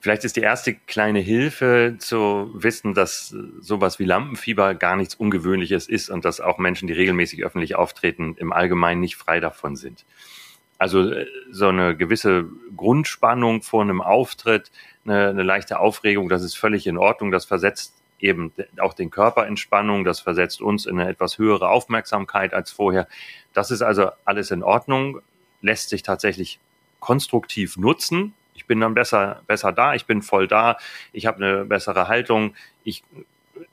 Vielleicht ist die erste kleine Hilfe zu wissen, dass sowas wie Lampenfieber gar nichts Ungewöhnliches ist und dass auch Menschen, die regelmäßig öffentlich auftreten, im Allgemeinen nicht frei davon sind. Also äh, so eine gewisse Grundspannung vor einem Auftritt, eine, eine leichte Aufregung, das ist völlig in Ordnung. Das versetzt eben auch den Körper in Spannung, das versetzt uns in eine etwas höhere Aufmerksamkeit als vorher. Das ist also alles in Ordnung, lässt sich tatsächlich konstruktiv nutzen. Ich bin dann besser, besser da, ich bin voll da, ich habe eine bessere Haltung, ich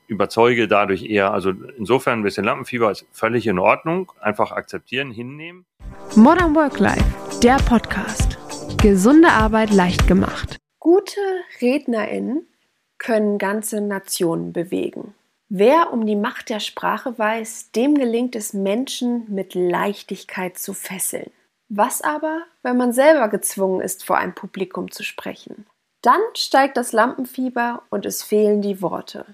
überzeuge dadurch eher. Also insofern ein bisschen Lampenfieber ist völlig in Ordnung. Einfach akzeptieren, hinnehmen. Modern Work Life, der Podcast. Gesunde Arbeit leicht gemacht. Gute RednerInnen können ganze Nationen bewegen. Wer um die Macht der Sprache weiß, dem gelingt es, Menschen mit Leichtigkeit zu fesseln. Was aber, wenn man selber gezwungen ist, vor einem Publikum zu sprechen? Dann steigt das Lampenfieber und es fehlen die Worte.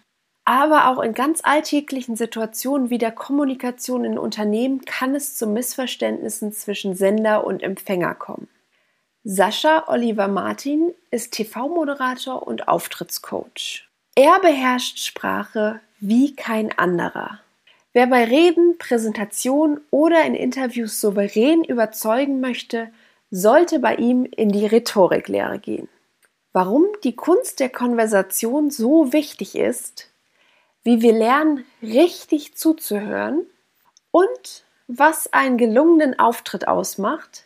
Aber auch in ganz alltäglichen Situationen wie der Kommunikation in Unternehmen kann es zu Missverständnissen zwischen Sender und Empfänger kommen. Sascha Oliver Martin ist TV-Moderator und Auftrittscoach. Er beherrscht Sprache wie kein anderer. Wer bei Reden, Präsentationen oder in Interviews souverän überzeugen möchte, sollte bei ihm in die Rhetoriklehre gehen. Warum die Kunst der Konversation so wichtig ist, wie wir lernen, richtig zuzuhören und was einen gelungenen Auftritt ausmacht,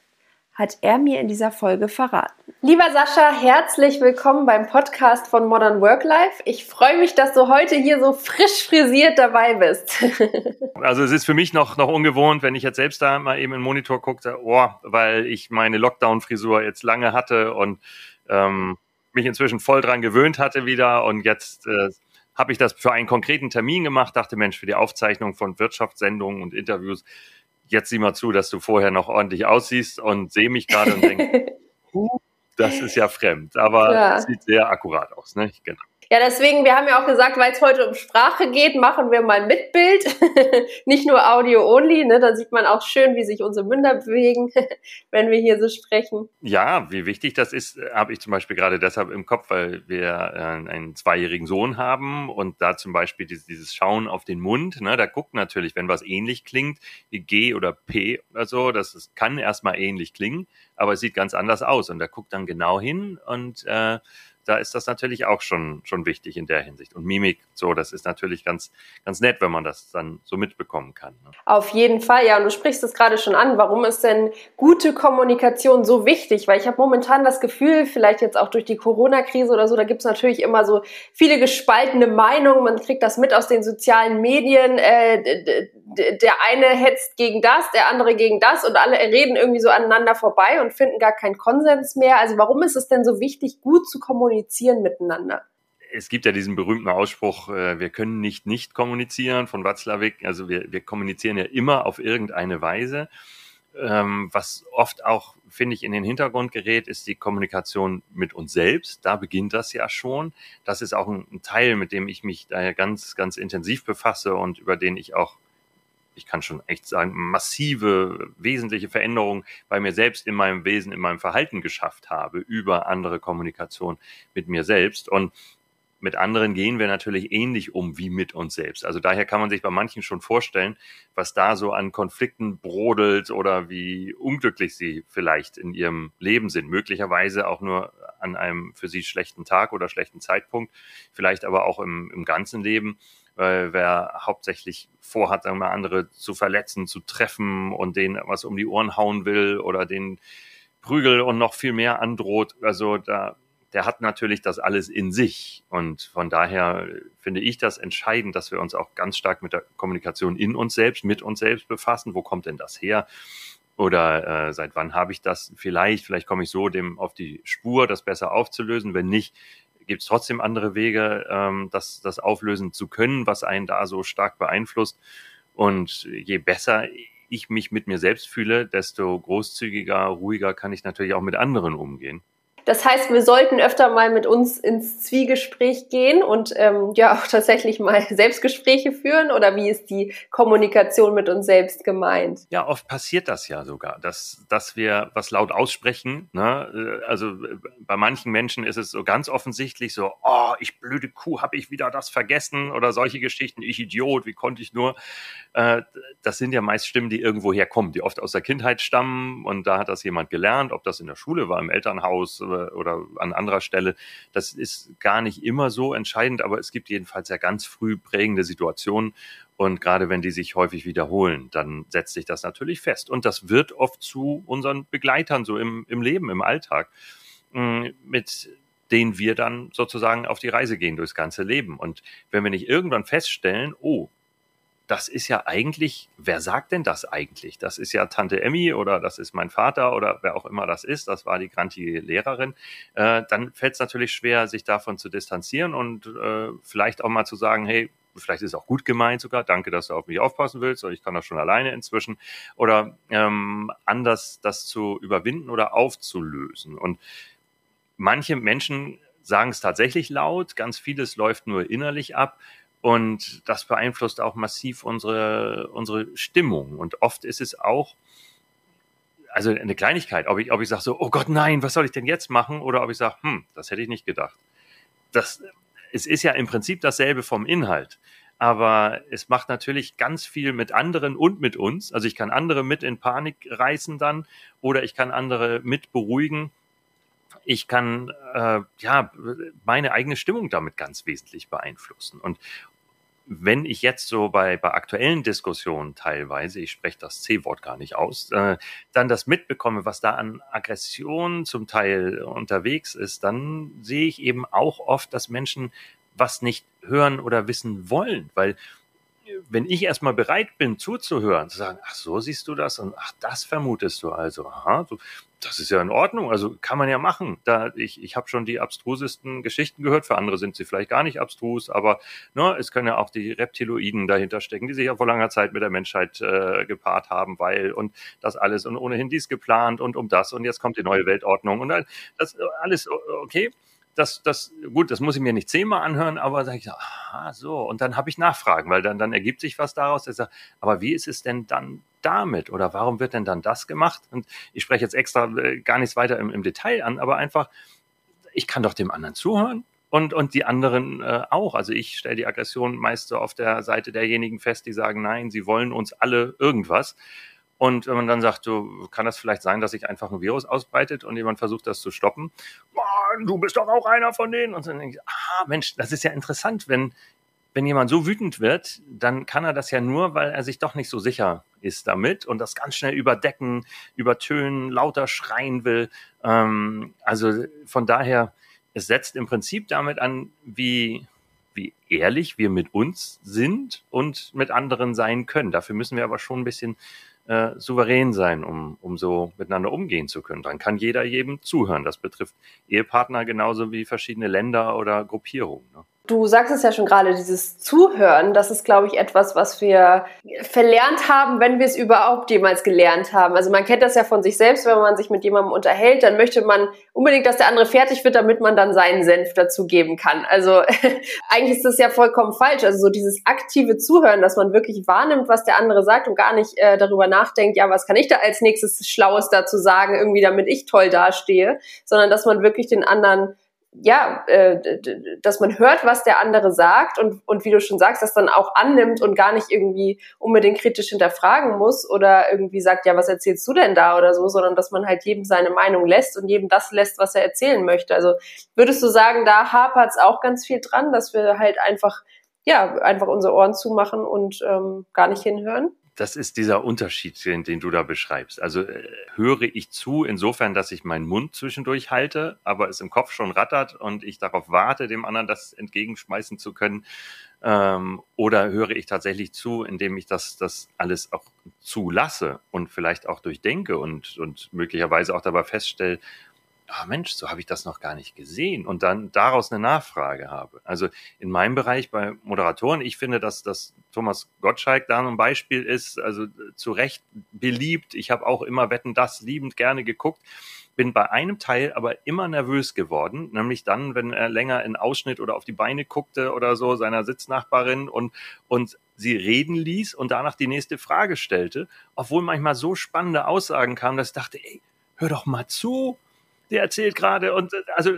hat er mir in dieser Folge verraten. Lieber Sascha, herzlich willkommen beim Podcast von Modern Work Life. Ich freue mich, dass du heute hier so frisch frisiert dabei bist. also es ist für mich noch, noch ungewohnt, wenn ich jetzt selbst da mal eben in den Monitor gucke, oh, weil ich meine Lockdown-Frisur jetzt lange hatte und ähm, mich inzwischen voll dran gewöhnt hatte wieder und jetzt äh, habe ich das für einen konkreten Termin gemacht, dachte, Mensch, für die Aufzeichnung von Wirtschaftssendungen und Interviews, jetzt sieh mal zu, dass du vorher noch ordentlich aussiehst und sehe mich gerade und denke, das ist ja fremd, aber ja. sieht sehr akkurat aus, ne? Genau. Ja, deswegen, wir haben ja auch gesagt, weil es heute um Sprache geht, machen wir mal mit Bild, nicht nur Audio only. Ne? Da sieht man auch schön, wie sich unsere Münder bewegen, wenn wir hier so sprechen. Ja, wie wichtig das ist, habe ich zum Beispiel gerade deshalb im Kopf, weil wir äh, einen zweijährigen Sohn haben und da zum Beispiel dieses, dieses Schauen auf den Mund, ne? da guckt natürlich, wenn was ähnlich klingt, G oder P oder so, das, das kann erstmal ähnlich klingen, aber es sieht ganz anders aus und da guckt dann genau hin und äh, da ist das natürlich auch schon, schon wichtig in der Hinsicht. Und Mimik, so, das ist natürlich ganz, ganz nett, wenn man das dann so mitbekommen kann. Ne? Auf jeden Fall, ja. Und du sprichst es gerade schon an. Warum ist denn gute Kommunikation so wichtig? Weil ich habe momentan das Gefühl, vielleicht jetzt auch durch die Corona-Krise oder so, da gibt es natürlich immer so viele gespaltene Meinungen. Man kriegt das mit aus den sozialen Medien. Äh, der eine hetzt gegen das, der andere gegen das und alle reden irgendwie so aneinander vorbei und finden gar keinen Konsens mehr. Also warum ist es denn so wichtig, gut zu kommunizieren? miteinander. Es gibt ja diesen berühmten Ausspruch, äh, wir können nicht nicht kommunizieren von Watzlawick. Also wir, wir kommunizieren ja immer auf irgendeine Weise. Ähm, was oft auch, finde ich, in den Hintergrund gerät, ist die Kommunikation mit uns selbst. Da beginnt das ja schon. Das ist auch ein Teil, mit dem ich mich daher ganz, ganz intensiv befasse und über den ich auch ich kann schon echt sagen, massive, wesentliche Veränderungen bei mir selbst in meinem Wesen, in meinem Verhalten geschafft habe über andere Kommunikation mit mir selbst. Und mit anderen gehen wir natürlich ähnlich um wie mit uns selbst. Also daher kann man sich bei manchen schon vorstellen, was da so an Konflikten brodelt oder wie unglücklich sie vielleicht in ihrem Leben sind. Möglicherweise auch nur an einem für sie schlechten Tag oder schlechten Zeitpunkt, vielleicht aber auch im, im ganzen Leben weil wer hauptsächlich vorhat, sagen andere zu verletzen, zu treffen und denen was um die Ohren hauen will oder den Prügel und noch viel mehr androht, also da, der hat natürlich das alles in sich. Und von daher finde ich das entscheidend, dass wir uns auch ganz stark mit der Kommunikation in uns selbst, mit uns selbst befassen. Wo kommt denn das her? Oder äh, seit wann habe ich das vielleicht? Vielleicht komme ich so dem auf die Spur, das besser aufzulösen. Wenn nicht, gibt es trotzdem andere Wege, ähm, das, das auflösen zu können, was einen da so stark beeinflusst. Und je besser ich mich mit mir selbst fühle, desto großzügiger, ruhiger kann ich natürlich auch mit anderen umgehen. Das heißt, wir sollten öfter mal mit uns ins Zwiegespräch gehen und ähm, ja auch tatsächlich mal Selbstgespräche führen oder wie ist die Kommunikation mit uns selbst gemeint? Ja, oft passiert das ja sogar, dass, dass wir was laut aussprechen. Ne? Also bei manchen Menschen ist es so ganz offensichtlich so, oh, ich blöde Kuh, habe ich wieder das vergessen oder solche Geschichten, ich Idiot, wie konnte ich nur? Äh, das sind ja meist Stimmen, die irgendwo herkommen, die oft aus der Kindheit stammen und da hat das jemand gelernt, ob das in der Schule war, im Elternhaus oder an anderer Stelle. Das ist gar nicht immer so entscheidend, aber es gibt jedenfalls ja ganz früh prägende Situationen. Und gerade wenn die sich häufig wiederholen, dann setzt sich das natürlich fest. Und das wird oft zu unseren Begleitern so im, im Leben, im Alltag, mm, mit denen wir dann sozusagen auf die Reise gehen durchs ganze Leben. Und wenn wir nicht irgendwann feststellen, oh, das ist ja eigentlich, wer sagt denn das eigentlich? Das ist ja Tante Emmy oder das ist mein Vater oder wer auch immer das ist, das war die grantige Lehrerin, äh, dann fällt es natürlich schwer, sich davon zu distanzieren und äh, vielleicht auch mal zu sagen, hey, vielleicht ist es auch gut gemeint sogar, danke, dass du auf mich aufpassen willst, oder ich kann das schon alleine inzwischen, oder ähm, anders das zu überwinden oder aufzulösen. Und manche Menschen sagen es tatsächlich laut, ganz vieles läuft nur innerlich ab. Und das beeinflusst auch massiv unsere, unsere Stimmung. Und oft ist es auch, also eine Kleinigkeit, ob ich, ob ich sage so, oh Gott, nein, was soll ich denn jetzt machen? Oder ob ich sage, hm, das hätte ich nicht gedacht. Das, es ist ja im Prinzip dasselbe vom Inhalt. Aber es macht natürlich ganz viel mit anderen und mit uns. Also ich kann andere mit in Panik reißen dann oder ich kann andere mit beruhigen. Ich kann äh, ja meine eigene Stimmung damit ganz wesentlich beeinflussen. Und wenn ich jetzt so bei, bei aktuellen Diskussionen teilweise, ich spreche das C-Wort gar nicht aus, äh, dann das mitbekomme, was da an Aggression zum Teil unterwegs ist, dann sehe ich eben auch oft, dass Menschen was nicht hören oder wissen wollen, weil wenn ich erstmal bereit bin zuzuhören, zu sagen, ach so siehst du das und ach das vermutest du also, aha, du, das ist ja in Ordnung, also kann man ja machen. Da ich ich habe schon die abstrusesten Geschichten gehört, für andere sind sie vielleicht gar nicht abstrus, aber ne, es können ja auch die Reptiloiden dahinter stecken, die sich ja vor langer Zeit mit der Menschheit äh, gepaart haben, weil und das alles und ohnehin dies geplant und um das und jetzt kommt die neue Weltordnung und das alles okay das, das, gut, das muss ich mir nicht zehnmal anhören, aber sage ich aha, so. Und dann habe ich Nachfragen, weil dann, dann ergibt sich was daraus. Ich sage, aber wie ist es denn dann damit? Oder warum wird denn dann das gemacht? Und ich spreche jetzt extra äh, gar nichts weiter im, im Detail an, aber einfach, ich kann doch dem anderen zuhören und, und die anderen äh, auch. Also ich stelle die Aggression meist so auf der Seite derjenigen fest, die sagen, nein, sie wollen uns alle irgendwas. Und wenn man dann sagt, so kann das vielleicht sein, dass sich einfach ein Virus ausbreitet und jemand versucht, das zu stoppen. Mann, du bist doch auch einer von denen. Und dann denke ich, ah, Mensch, das ist ja interessant, wenn, wenn jemand so wütend wird, dann kann er das ja nur, weil er sich doch nicht so sicher ist damit und das ganz schnell überdecken, übertönen, lauter schreien will. Ähm, also von daher, es setzt im Prinzip damit an, wie, wie ehrlich wir mit uns sind und mit anderen sein können. Dafür müssen wir aber schon ein bisschen äh, souverän sein, um, um so miteinander umgehen zu können. Dann kann jeder jedem zuhören. Das betrifft Ehepartner genauso wie verschiedene Länder oder Gruppierungen. Ne? Du sagst es ja schon gerade, dieses Zuhören, das ist, glaube ich, etwas, was wir verlernt haben, wenn wir es überhaupt jemals gelernt haben. Also man kennt das ja von sich selbst, wenn man sich mit jemandem unterhält, dann möchte man unbedingt, dass der andere fertig wird, damit man dann seinen Senf dazugeben kann. Also eigentlich ist das ja vollkommen falsch. Also so dieses aktive Zuhören, dass man wirklich wahrnimmt, was der andere sagt und gar nicht äh, darüber nachdenkt, ja, was kann ich da als nächstes Schlaues dazu sagen, irgendwie damit ich toll dastehe, sondern dass man wirklich den anderen ja, äh, dass man hört, was der andere sagt und, und wie du schon sagst, das dann auch annimmt und gar nicht irgendwie unbedingt kritisch hinterfragen muss oder irgendwie sagt, ja, was erzählst du denn da oder so, sondern dass man halt jedem seine Meinung lässt und jedem das lässt, was er erzählen möchte. Also würdest du sagen, da hapert es auch ganz viel dran, dass wir halt einfach, ja, einfach unsere Ohren zumachen und ähm, gar nicht hinhören? Das ist dieser Unterschied, den, den, du da beschreibst. Also äh, höre ich zu, insofern, dass ich meinen Mund zwischendurch halte, aber es im Kopf schon rattert und ich darauf warte, dem anderen das entgegenschmeißen zu können. Ähm, oder höre ich tatsächlich zu, indem ich das, das alles auch zulasse und vielleicht auch durchdenke und, und möglicherweise auch dabei feststelle, ah Mensch, so habe ich das noch gar nicht gesehen und dann daraus eine Nachfrage habe. Also in meinem Bereich bei Moderatoren, ich finde, dass, dass Thomas Gottschalk da ein Beispiel ist, also zu Recht beliebt. Ich habe auch immer Wetten das liebend gerne geguckt. bin bei einem Teil aber immer nervös geworden, nämlich dann, wenn er länger in Ausschnitt oder auf die Beine guckte oder so seiner Sitznachbarin und, und sie reden ließ und danach die nächste Frage stellte, obwohl manchmal so spannende Aussagen kamen, dass ich dachte, ey, hör doch mal zu der erzählt gerade und also,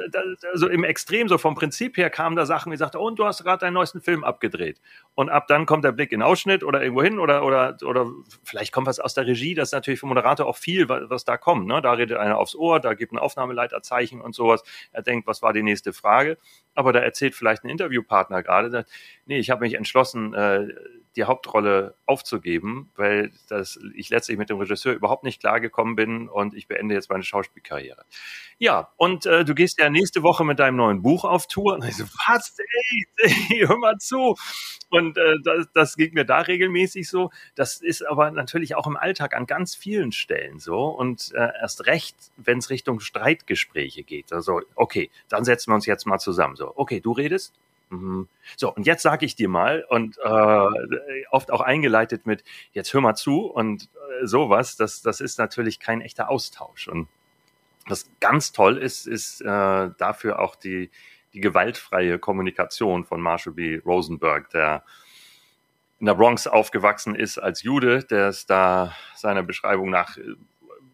also im Extrem, so vom Prinzip her kamen da Sachen, wie sagte, und du hast gerade deinen neuesten Film abgedreht. Und ab dann kommt der Blick in Ausschnitt oder irgendwo hin oder, oder, oder vielleicht kommt was aus der Regie, das ist natürlich vom Moderator auch viel, was da kommt. Ne? Da redet einer aufs Ohr, da gibt ein Aufnahmeleiterzeichen und sowas. Er denkt, was war die nächste Frage? Aber da erzählt vielleicht ein Interviewpartner gerade, nee, ich habe mich entschlossen, äh, die Hauptrolle aufzugeben, weil das, ich letztlich mit dem Regisseur überhaupt nicht klargekommen bin und ich beende jetzt meine Schauspielkarriere. Ja, und äh, du gehst ja nächste Woche mit deinem neuen Buch auf Tour. Und ich so, was, ey, ey hör mal zu. Und äh, das, das ging mir da regelmäßig so. Das ist aber natürlich auch im Alltag an ganz vielen Stellen so. Und äh, erst recht, wenn es Richtung Streitgespräche geht. Also, okay, dann setzen wir uns jetzt mal zusammen. So, okay, du redest, Mhm. So, und jetzt sage ich dir mal, und äh, oft auch eingeleitet mit, jetzt hör mal zu und äh, sowas, das, das ist natürlich kein echter Austausch. Und was ganz toll ist, ist äh, dafür auch die, die gewaltfreie Kommunikation von Marshall B. Rosenberg, der in der Bronx aufgewachsen ist als Jude, der es da seiner Beschreibung nach äh,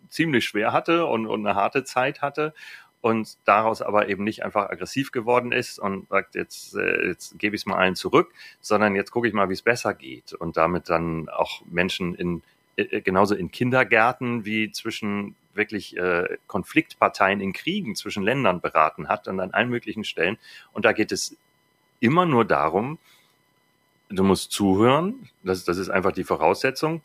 ziemlich schwer hatte und, und eine harte Zeit hatte und daraus aber eben nicht einfach aggressiv geworden ist und sagt, jetzt, äh, jetzt gebe ich es mal allen zurück, sondern jetzt gucke ich mal, wie es besser geht und damit dann auch Menschen in äh, genauso in Kindergärten wie zwischen wirklich äh, Konfliktparteien in Kriegen zwischen Ländern beraten hat und an allen möglichen Stellen. Und da geht es immer nur darum, du musst zuhören, das, das ist einfach die Voraussetzung,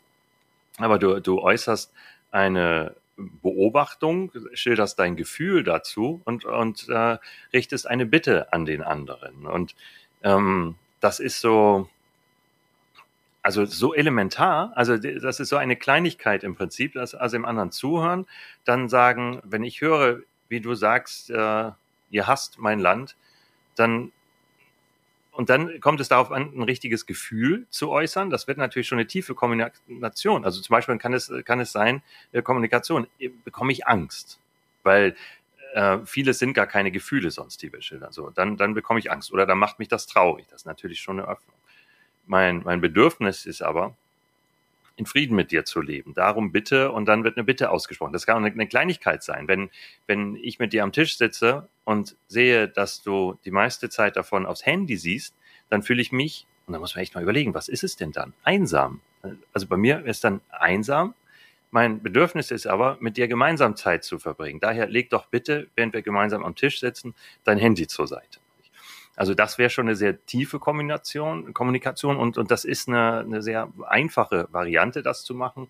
aber du, du äußerst eine Beobachtung, schilderst dein Gefühl dazu und, und äh, richtest eine Bitte an den anderen. Und ähm, das ist so, also so elementar, also das ist so eine Kleinigkeit im Prinzip, dass also im anderen zuhören, dann sagen, wenn ich höre, wie du sagst, äh, ihr hasst mein Land, dann und dann kommt es darauf an, ein richtiges Gefühl zu äußern. Das wird natürlich schon eine tiefe Kommunikation. Also zum Beispiel kann es, kann es sein, äh, Kommunikation, äh, bekomme ich Angst, weil äh, vieles sind gar keine Gefühle sonst, die wir schildern. So, dann, dann bekomme ich Angst oder dann macht mich das traurig. Das ist natürlich schon eine Öffnung. Mein, mein Bedürfnis ist aber, in Frieden mit dir zu leben. Darum bitte und dann wird eine Bitte ausgesprochen. Das kann eine, Kleinigkeit sein. Wenn, wenn ich mit dir am Tisch sitze und sehe, dass du die meiste Zeit davon aufs Handy siehst, dann fühle ich mich, und da muss man echt mal überlegen, was ist es denn dann? Einsam. Also bei mir ist dann einsam. Mein Bedürfnis ist aber, mit dir gemeinsam Zeit zu verbringen. Daher leg doch bitte, während wir gemeinsam am Tisch sitzen, dein Handy zur Seite. Also das wäre schon eine sehr tiefe Kombination, Kommunikation und, und das ist eine, eine sehr einfache Variante, das zu machen.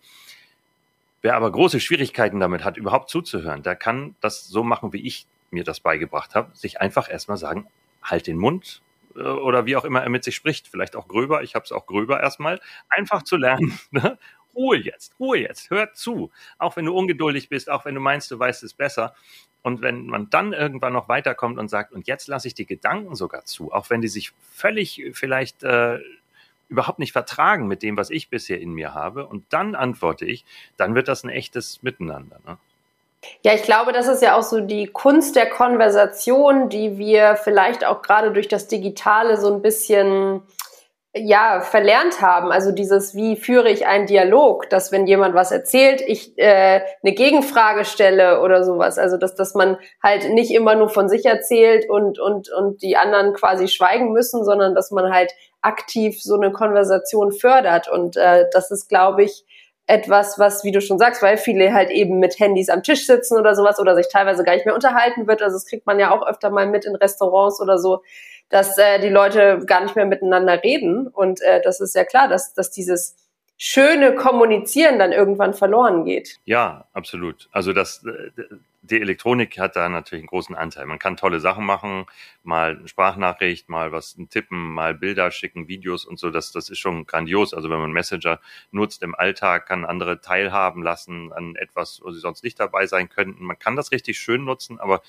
Wer aber große Schwierigkeiten damit hat, überhaupt zuzuhören, der kann das so machen, wie ich mir das beigebracht habe, sich einfach erstmal sagen, halt den Mund äh, oder wie auch immer er mit sich spricht, vielleicht auch gröber, ich habe es auch gröber erstmal, einfach zu lernen, ne? Ruhe jetzt, Ruhe jetzt, hör zu. Auch wenn du ungeduldig bist, auch wenn du meinst, du weißt es besser. Und wenn man dann irgendwann noch weiterkommt und sagt, und jetzt lasse ich die Gedanken sogar zu, auch wenn die sich völlig vielleicht äh, überhaupt nicht vertragen mit dem, was ich bisher in mir habe, und dann antworte ich, dann wird das ein echtes Miteinander. Ne? Ja, ich glaube, das ist ja auch so die Kunst der Konversation, die wir vielleicht auch gerade durch das Digitale so ein bisschen ja verlernt haben. Also dieses, wie führe ich einen Dialog, dass wenn jemand was erzählt, ich äh, eine Gegenfrage stelle oder sowas. Also dass dass man halt nicht immer nur von sich erzählt und und und die anderen quasi schweigen müssen, sondern dass man halt aktiv so eine Konversation fördert. Und äh, das ist, glaube ich, etwas, was, wie du schon sagst, weil viele halt eben mit Handys am Tisch sitzen oder sowas oder sich teilweise gar nicht mehr unterhalten wird. Also das kriegt man ja auch öfter mal mit in Restaurants oder so dass äh, die Leute gar nicht mehr miteinander reden. Und äh, das ist ja klar, dass, dass dieses schöne Kommunizieren dann irgendwann verloren geht. Ja, absolut. Also das, äh, die Elektronik hat da natürlich einen großen Anteil. Man kann tolle Sachen machen, mal eine Sprachnachricht, mal was tippen, mal Bilder schicken, Videos und so. Das, das ist schon grandios. Also wenn man Messenger nutzt im Alltag, kann andere teilhaben lassen an etwas, wo sie sonst nicht dabei sein könnten. Man kann das richtig schön nutzen, aber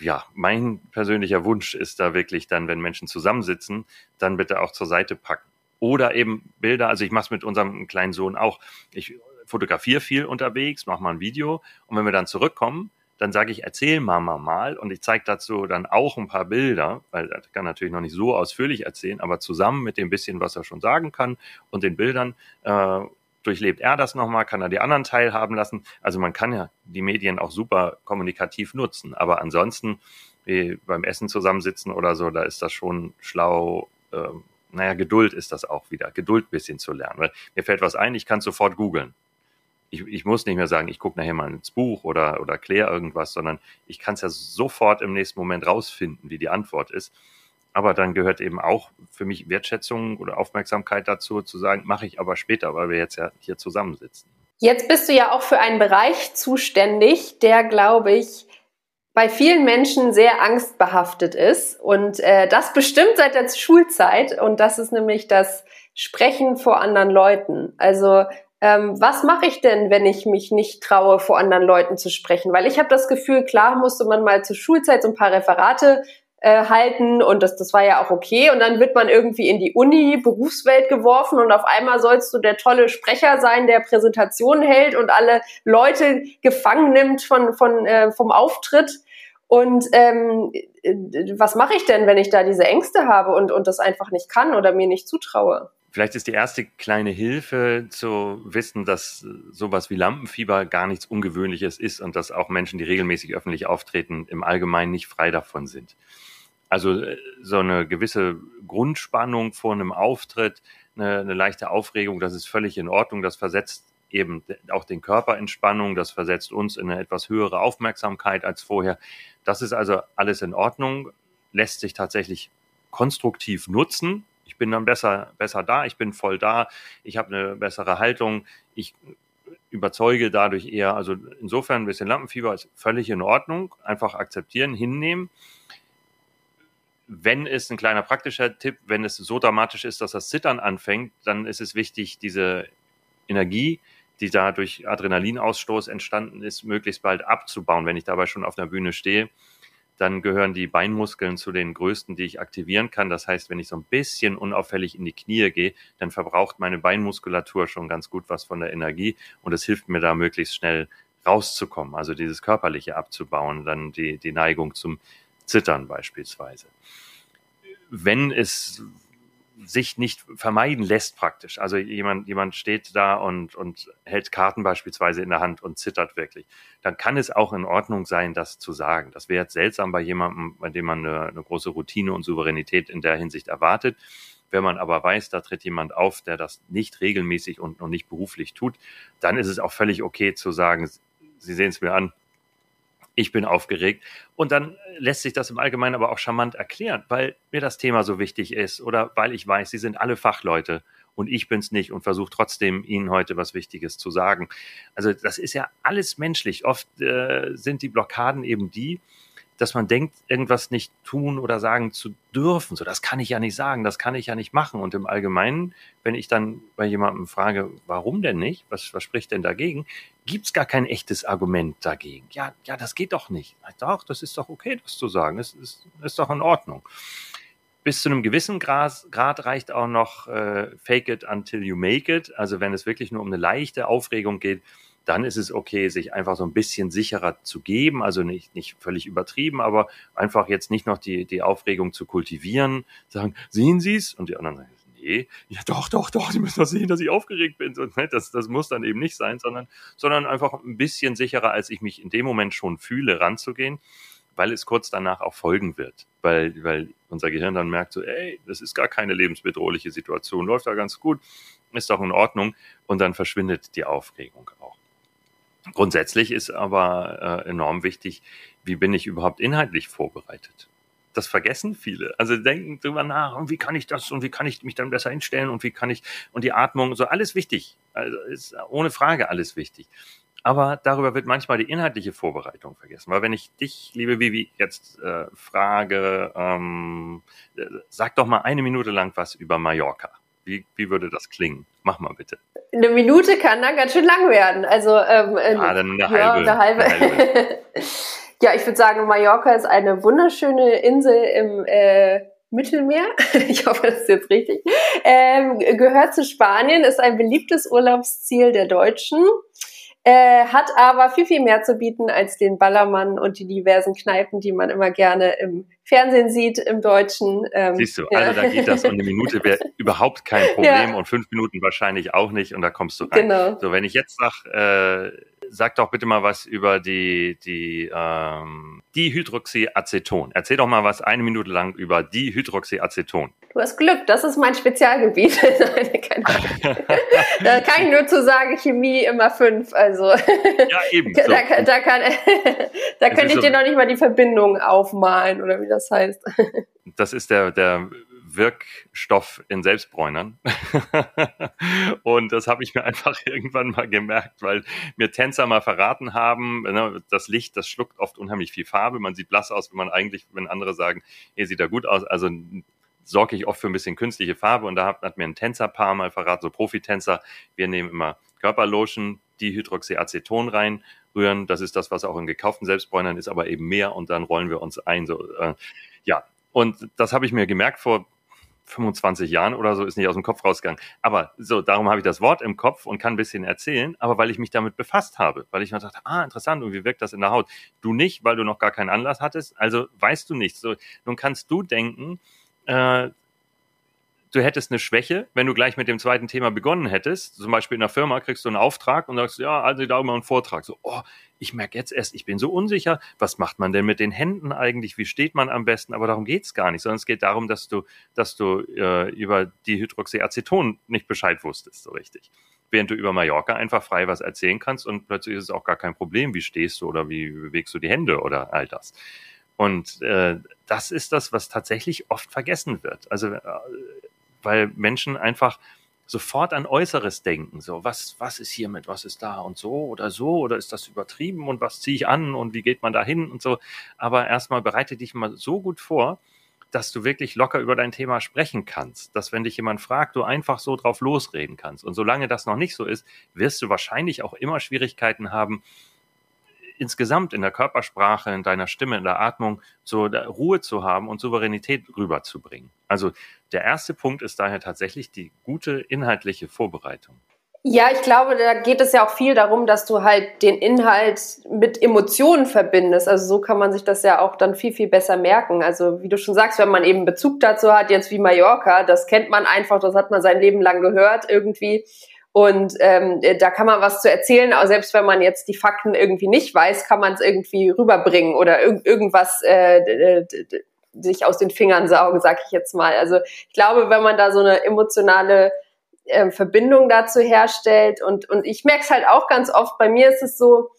ja, mein persönlicher Wunsch ist da wirklich dann, wenn Menschen zusammensitzen, dann bitte auch zur Seite packen. Oder eben Bilder, also ich mache es mit unserem kleinen Sohn auch. Ich fotografiere viel unterwegs, mache mal ein Video und wenn wir dann zurückkommen, dann sage ich, erzähl Mama mal und ich zeige dazu dann auch ein paar Bilder, weil er kann natürlich noch nicht so ausführlich erzählen, aber zusammen mit dem bisschen, was er schon sagen kann und den Bildern äh, durchlebt er das nochmal, kann er die anderen teilhaben lassen. Also man kann ja die Medien auch super kommunikativ nutzen, aber ansonsten wie beim Essen zusammensitzen oder so, da ist das schon schlau. Äh, naja, Geduld ist das auch wieder, Geduld bisschen zu lernen. Weil mir fällt was ein, ich kann sofort googeln ich, ich muss nicht mehr sagen, ich gucke nachher mal ins Buch oder, oder kläre irgendwas, sondern ich kann es ja sofort im nächsten Moment rausfinden, wie die Antwort ist. Aber dann gehört eben auch für mich Wertschätzung oder Aufmerksamkeit dazu, zu sagen, mache ich aber später, weil wir jetzt ja hier zusammensitzen. Jetzt bist du ja auch für einen Bereich zuständig, der, glaube ich, bei vielen Menschen sehr angstbehaftet ist. Und äh, das bestimmt seit der Schulzeit. Und das ist nämlich das Sprechen vor anderen Leuten. Also ähm, was mache ich denn, wenn ich mich nicht traue, vor anderen Leuten zu sprechen? Weil ich habe das Gefühl, klar musste man mal zur Schulzeit so ein paar Referate äh, halten und das, das war ja auch okay. Und dann wird man irgendwie in die Uni, Berufswelt geworfen und auf einmal sollst du der tolle Sprecher sein, der Präsentationen hält und alle Leute gefangen nimmt von, von, äh, vom Auftritt. Und ähm, äh, was mache ich denn, wenn ich da diese Ängste habe und, und das einfach nicht kann oder mir nicht zutraue? Vielleicht ist die erste kleine Hilfe zu wissen, dass sowas wie Lampenfieber gar nichts Ungewöhnliches ist und dass auch Menschen, die regelmäßig öffentlich auftreten, im Allgemeinen nicht frei davon sind. Also äh, so eine gewisse Grundspannung vor einem Auftritt, eine, eine leichte Aufregung, das ist völlig in Ordnung. Das versetzt eben auch den Körper in Spannung, das versetzt uns in eine etwas höhere Aufmerksamkeit als vorher. Das ist also alles in Ordnung, lässt sich tatsächlich konstruktiv nutzen, ich bin dann besser, besser da, ich bin voll da, ich habe eine bessere Haltung, ich überzeuge dadurch eher. Also insofern ein bisschen Lampenfieber ist völlig in Ordnung, einfach akzeptieren, hinnehmen. Wenn es ein kleiner praktischer Tipp, wenn es so dramatisch ist, dass das Zittern anfängt, dann ist es wichtig, diese Energie, die da durch Adrenalinausstoß entstanden ist, möglichst bald abzubauen, wenn ich dabei schon auf der Bühne stehe dann gehören die Beinmuskeln zu den größten, die ich aktivieren kann. Das heißt, wenn ich so ein bisschen unauffällig in die Knie gehe, dann verbraucht meine Beinmuskulatur schon ganz gut was von der Energie und es hilft mir da möglichst schnell rauszukommen, also dieses Körperliche abzubauen, dann die, die Neigung zum Zittern beispielsweise. Wenn es sich nicht vermeiden lässt praktisch. Also jemand, jemand steht da und, und hält Karten beispielsweise in der Hand und zittert wirklich. Dann kann es auch in Ordnung sein, das zu sagen. Das wäre jetzt seltsam bei jemandem, bei dem man eine, eine große Routine und Souveränität in der Hinsicht erwartet. Wenn man aber weiß, da tritt jemand auf, der das nicht regelmäßig und noch nicht beruflich tut, dann ist es auch völlig okay zu sagen, Sie sehen es mir an, ich bin aufgeregt. Und dann lässt sich das im Allgemeinen aber auch charmant erklären, weil mir das Thema so wichtig ist oder weil ich weiß, sie sind alle Fachleute und ich bin's nicht und versuche trotzdem Ihnen heute was Wichtiges zu sagen. Also das ist ja alles menschlich. Oft äh, sind die Blockaden eben die, dass man denkt, irgendwas nicht tun oder sagen zu dürfen. So, das kann ich ja nicht sagen, das kann ich ja nicht machen. Und im Allgemeinen, wenn ich dann bei jemandem frage, warum denn nicht, was, was spricht denn dagegen, gibt's gar kein echtes Argument dagegen. Ja, ja, das geht doch nicht. Doch, das ist doch okay, das zu sagen. Das ist, ist doch in Ordnung. Bis zu einem gewissen Grad, Grad reicht auch noch äh, Fake it until you make it. Also wenn es wirklich nur um eine leichte Aufregung geht, dann ist es okay, sich einfach so ein bisschen sicherer zu geben, also nicht, nicht völlig übertrieben, aber einfach jetzt nicht noch die, die Aufregung zu kultivieren, sagen, sehen Sie es? Und die anderen sagen, nee, ja doch, doch, doch, Sie müssen doch sehen, dass ich aufgeregt bin. Und, ne, das, das muss dann eben nicht sein, sondern, sondern einfach ein bisschen sicherer, als ich mich in dem Moment schon fühle, ranzugehen, weil es kurz danach auch folgen wird. Weil, weil unser Gehirn dann merkt so, ey, das ist gar keine lebensbedrohliche Situation, läuft da ganz gut, ist doch in Ordnung und dann verschwindet die Aufregung auch. Grundsätzlich ist aber äh, enorm wichtig, wie bin ich überhaupt inhaltlich vorbereitet? Das vergessen viele. Also denken drüber nach, und wie kann ich das und wie kann ich mich dann besser hinstellen und wie kann ich und die Atmung, so alles wichtig. Also ist ohne Frage alles wichtig. Aber darüber wird manchmal die inhaltliche Vorbereitung vergessen. Weil wenn ich dich, liebe Vivi, jetzt äh, frage, ähm, äh, sag doch mal eine Minute lang was über Mallorca. Wie, wie würde das klingen? Mach mal bitte. Eine Minute kann dann ganz schön lang werden. Also ähm, ja, dann eine ja, halbe. Eine halbe. Eine halbe. ja, ich würde sagen, Mallorca ist eine wunderschöne Insel im äh, Mittelmeer, ich hoffe, das ist jetzt richtig, ähm, gehört zu Spanien, ist ein beliebtes Urlaubsziel der Deutschen äh, hat aber viel, viel mehr zu bieten als den Ballermann und die diversen Kneipen, die man immer gerne im Fernsehen sieht, im Deutschen. Ähm, Siehst du, also ja. da geht das und eine Minute wäre überhaupt kein Problem ja. und fünf Minuten wahrscheinlich auch nicht und da kommst du rein. Genau. So, wenn ich jetzt sage, äh, sag doch bitte mal was über die, die ähm, Dihydroxyaceton. Erzähl doch mal was eine Minute lang über Dihydroxyaceton. Du hast Glück, das ist mein Spezialgebiet. da kann ich nur zu sagen, Chemie immer fünf. Also ja, eben. So. Da, da, kann, da kann ich so dir noch nicht mal die Verbindung aufmalen oder wie das heißt. Das ist der, der Wirkstoff in Selbstbräunern. und das habe ich mir einfach irgendwann mal gemerkt, weil mir Tänzer mal verraten haben, ne, das Licht, das schluckt oft unheimlich viel Farbe. Man sieht blass aus, wenn man eigentlich, wenn andere sagen, hier sieht er gut aus. Also sorge ich oft für ein bisschen künstliche Farbe und da hat, hat mir ein Tänzerpaar mal verraten, so Profitänzer, wir nehmen immer Körperlotion, Dihydroxyaceton rein, rühren, das ist das, was auch in gekauften Selbstbräunern ist, aber eben mehr und dann rollen wir uns ein. So, äh, ja, und das habe ich mir gemerkt vor 25 Jahren oder so, ist nicht aus dem Kopf rausgegangen. Aber so, darum habe ich das Wort im Kopf und kann ein bisschen erzählen, aber weil ich mich damit befasst habe, weil ich mir dachte, ah, interessant, und wie wirkt das in der Haut? Du nicht, weil du noch gar keinen Anlass hattest, also weißt du nichts. So, nun kannst du denken, äh, du hättest eine Schwäche, wenn du gleich mit dem zweiten Thema begonnen hättest. Zum Beispiel in der Firma kriegst du einen Auftrag und sagst, ja, also da immer einen Vortrag. So, oh, ich merke jetzt erst, ich bin so unsicher. Was macht man denn mit den Händen eigentlich? Wie steht man am besten? Aber darum geht's gar nicht, sondern es geht darum, dass du, dass du äh, über die Hydroxyaceton nicht Bescheid wusstest, so richtig. Während du über Mallorca einfach frei was erzählen kannst und plötzlich ist es auch gar kein Problem, wie stehst du oder wie bewegst du die Hände oder all das. Und äh, das ist das, was tatsächlich oft vergessen wird. Also äh, weil Menschen einfach sofort an Äußeres denken. So, was, was ist hiermit, was ist da und so oder so oder ist das übertrieben und was ziehe ich an und wie geht man da hin und so. Aber erstmal bereite dich mal so gut vor, dass du wirklich locker über dein Thema sprechen kannst. Dass wenn dich jemand fragt, du einfach so drauf losreden kannst. Und solange das noch nicht so ist, wirst du wahrscheinlich auch immer Schwierigkeiten haben, insgesamt in der Körpersprache, in deiner Stimme, in der Atmung so Ruhe zu haben und Souveränität rüberzubringen. Also der erste Punkt ist daher tatsächlich die gute inhaltliche Vorbereitung. Ja, ich glaube, da geht es ja auch viel darum, dass du halt den Inhalt mit Emotionen verbindest. Also so kann man sich das ja auch dann viel, viel besser merken. Also wie du schon sagst, wenn man eben Bezug dazu hat, jetzt wie Mallorca, das kennt man einfach, das hat man sein Leben lang gehört irgendwie. Und ähm, da kann man was zu erzählen, auch selbst wenn man jetzt die Fakten irgendwie nicht weiß, kann man es irgendwie rüberbringen oder irg irgendwas äh, sich aus den Fingern saugen, sag ich jetzt mal. Also ich glaube, wenn man da so eine emotionale äh, Verbindung dazu herstellt und, und ich merke es halt auch ganz oft, bei mir ist es so,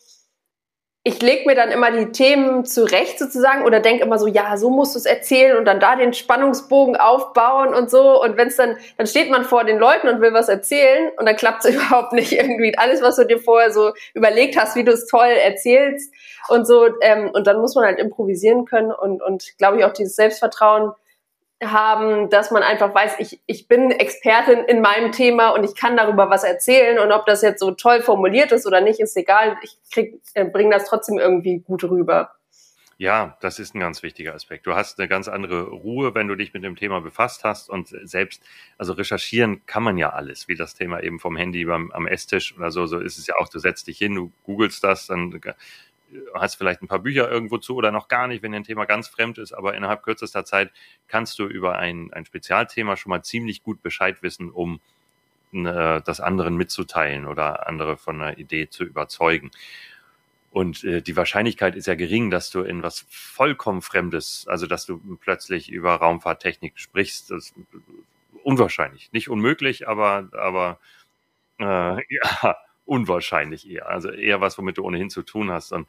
ich lege mir dann immer die Themen zurecht sozusagen oder denke immer so, ja, so musst du es erzählen und dann da den Spannungsbogen aufbauen und so. Und wenn es dann, dann steht man vor den Leuten und will was erzählen und dann klappt es überhaupt nicht irgendwie. Alles, was du dir vorher so überlegt hast, wie du es toll erzählst und so. Ähm, und dann muss man halt improvisieren können und, und glaube ich auch dieses Selbstvertrauen haben, dass man einfach weiß, ich, ich bin Expertin in meinem Thema und ich kann darüber was erzählen und ob das jetzt so toll formuliert ist oder nicht, ist egal. Ich äh, bringe das trotzdem irgendwie gut rüber. Ja, das ist ein ganz wichtiger Aspekt. Du hast eine ganz andere Ruhe, wenn du dich mit dem Thema befasst hast und selbst, also recherchieren kann man ja alles, wie das Thema eben vom Handy beim, am Esstisch oder so, so ist es ja auch, du setzt dich hin, du googelst das, dann hast vielleicht ein paar Bücher irgendwo zu oder noch gar nicht, wenn ein Thema ganz fremd ist, aber innerhalb kürzester Zeit kannst du über ein, ein Spezialthema schon mal ziemlich gut Bescheid wissen, um äh, das anderen mitzuteilen oder andere von einer Idee zu überzeugen. Und äh, die Wahrscheinlichkeit ist ja gering, dass du in was vollkommen Fremdes, also dass du plötzlich über Raumfahrttechnik sprichst. Das ist unwahrscheinlich. Nicht unmöglich, aber, aber äh, ja, unwahrscheinlich eher. Also eher was, womit du ohnehin zu tun hast. Und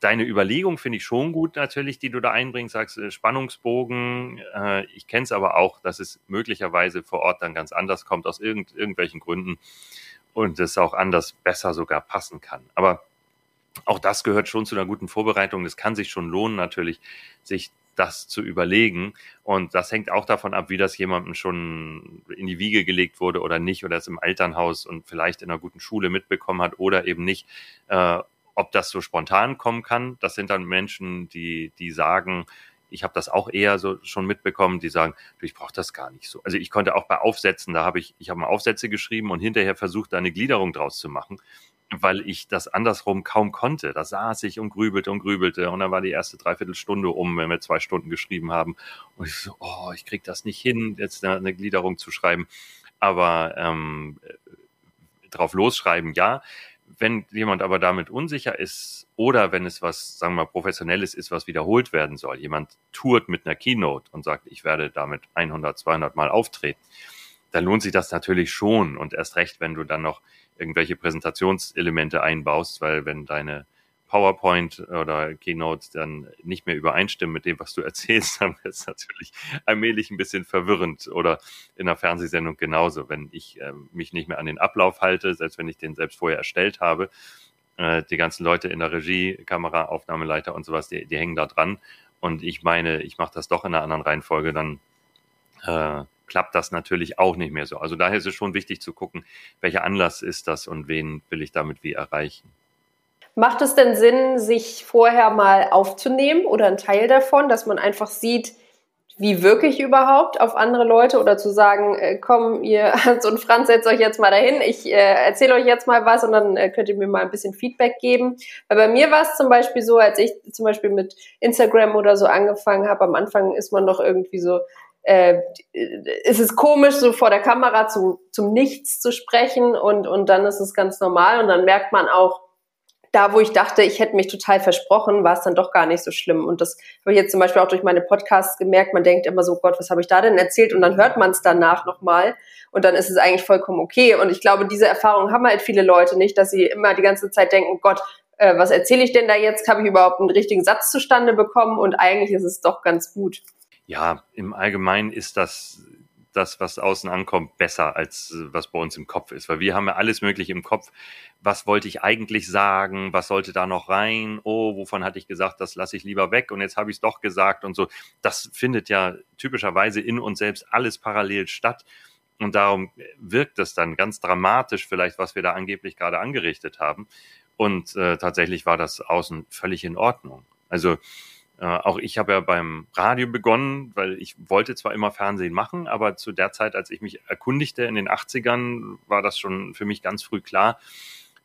deine Überlegung finde ich schon gut natürlich, die du da einbringst, sagst äh, Spannungsbogen. Äh, ich kenne es aber auch, dass es möglicherweise vor Ort dann ganz anders kommt, aus irgend, irgendwelchen Gründen und es auch anders besser sogar passen kann. Aber auch das gehört schon zu einer guten Vorbereitung. Es kann sich schon lohnen, natürlich, sich das zu überlegen. Und das hängt auch davon ab, wie das jemandem schon in die Wiege gelegt wurde oder nicht, oder es im Elternhaus und vielleicht in einer guten Schule mitbekommen hat oder eben nicht. Äh, ob das so spontan kommen kann, das sind dann Menschen, die, die sagen, ich habe das auch eher so schon mitbekommen, die sagen, ich brauche das gar nicht so. Also ich konnte auch bei Aufsätzen, da habe ich, ich habe mal Aufsätze geschrieben und hinterher versucht, da eine Gliederung draus zu machen weil ich das andersrum kaum konnte. Da saß ich und grübelte und grübelte und dann war die erste Dreiviertelstunde um, wenn wir zwei Stunden geschrieben haben. Und ich so, oh, ich krieg das nicht hin, jetzt eine, Gliederung zu schreiben. Aber ähm, drauf losschreiben, ja. Wenn jemand aber damit unsicher ist oder wenn es was, sagen wir mal, professionelles ist, was wiederholt werden soll, jemand tourt mit einer Keynote und sagt, ich werde damit 100, 200 Mal auftreten, dann lohnt sich das natürlich schon und erst recht, wenn du dann noch irgendwelche Präsentationselemente einbaust, weil wenn deine PowerPoint oder Keynote dann nicht mehr übereinstimmen mit dem, was du erzählst, dann wird es natürlich allmählich ein bisschen verwirrend oder in einer Fernsehsendung genauso. Wenn ich äh, mich nicht mehr an den Ablauf halte, selbst wenn ich den selbst vorher erstellt habe, äh, die ganzen Leute in der Regie, Kamera, Aufnahmeleiter und sowas, die, die hängen da dran und ich meine, ich mache das doch in einer anderen Reihenfolge, dann äh, klappt das natürlich auch nicht mehr so. Also daher ist es schon wichtig zu gucken, welcher Anlass ist das und wen will ich damit wie erreichen. Macht es denn Sinn, sich vorher mal aufzunehmen oder ein Teil davon, dass man einfach sieht, wie wirklich überhaupt auf andere Leute oder zu sagen, äh, komm, ihr Hans und Franz, setzt euch jetzt mal dahin, ich äh, erzähle euch jetzt mal was und dann äh, könnt ihr mir mal ein bisschen Feedback geben. Weil bei mir war es zum Beispiel so, als ich zum Beispiel mit Instagram oder so angefangen habe, am Anfang ist man noch irgendwie so, äh, ist es komisch, so vor der Kamera zu, zum Nichts zu sprechen und, und dann ist es ganz normal und dann merkt man auch, da, wo ich dachte, ich hätte mich total versprochen, war es dann doch gar nicht so schlimm. Und das habe ich jetzt zum Beispiel auch durch meine Podcasts gemerkt. Man denkt immer so, Gott, was habe ich da denn erzählt? Und dann hört man es danach nochmal. Und dann ist es eigentlich vollkommen okay. Und ich glaube, diese Erfahrung haben halt viele Leute nicht, dass sie immer die ganze Zeit denken, Gott, äh, was erzähle ich denn da jetzt? Habe ich überhaupt einen richtigen Satz zustande bekommen? Und eigentlich ist es doch ganz gut ja, im Allgemeinen ist das das, was außen ankommt, besser als was bei uns im Kopf ist. Weil wir haben ja alles Mögliche im Kopf. Was wollte ich eigentlich sagen? Was sollte da noch rein? Oh, wovon hatte ich gesagt, das lasse ich lieber weg und jetzt habe ich es doch gesagt und so. Das findet ja typischerweise in uns selbst alles parallel statt. Und darum wirkt es dann ganz dramatisch vielleicht, was wir da angeblich gerade angerichtet haben. Und äh, tatsächlich war das außen völlig in Ordnung. Also äh, auch ich habe ja beim Radio begonnen, weil ich wollte zwar immer Fernsehen machen, aber zu der Zeit, als ich mich erkundigte in den 80ern, war das schon für mich ganz früh klar.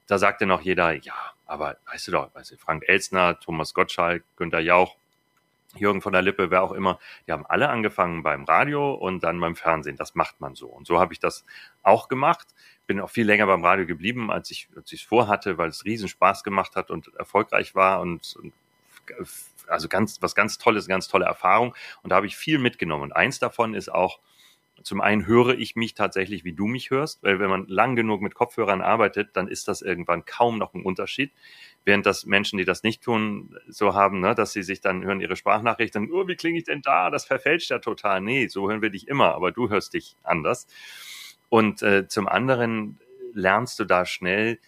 Da sagte noch jeder, ja, aber weißt du doch, weißt du, Frank Elsner, Thomas Gottschalk, Günter Jauch, Jürgen von der Lippe, wer auch immer, die haben alle angefangen beim Radio und dann beim Fernsehen. Das macht man so. Und so habe ich das auch gemacht. Bin auch viel länger beim Radio geblieben, als ich es vorhatte, weil es riesen Spaß gemacht hat und erfolgreich war und, und also ganz, was ganz Tolles, ganz tolle Erfahrung. Und da habe ich viel mitgenommen. Und eins davon ist auch, zum einen höre ich mich tatsächlich, wie du mich hörst, weil wenn man lang genug mit Kopfhörern arbeitet, dann ist das irgendwann kaum noch ein Unterschied. Während das Menschen, die das nicht tun, so haben, ne, dass sie sich dann hören ihre Sprachnachrichten, oh, wie klinge ich denn da? Das verfälscht ja total. Nee, so hören wir dich immer, aber du hörst dich anders. Und äh, zum anderen lernst du da schnell,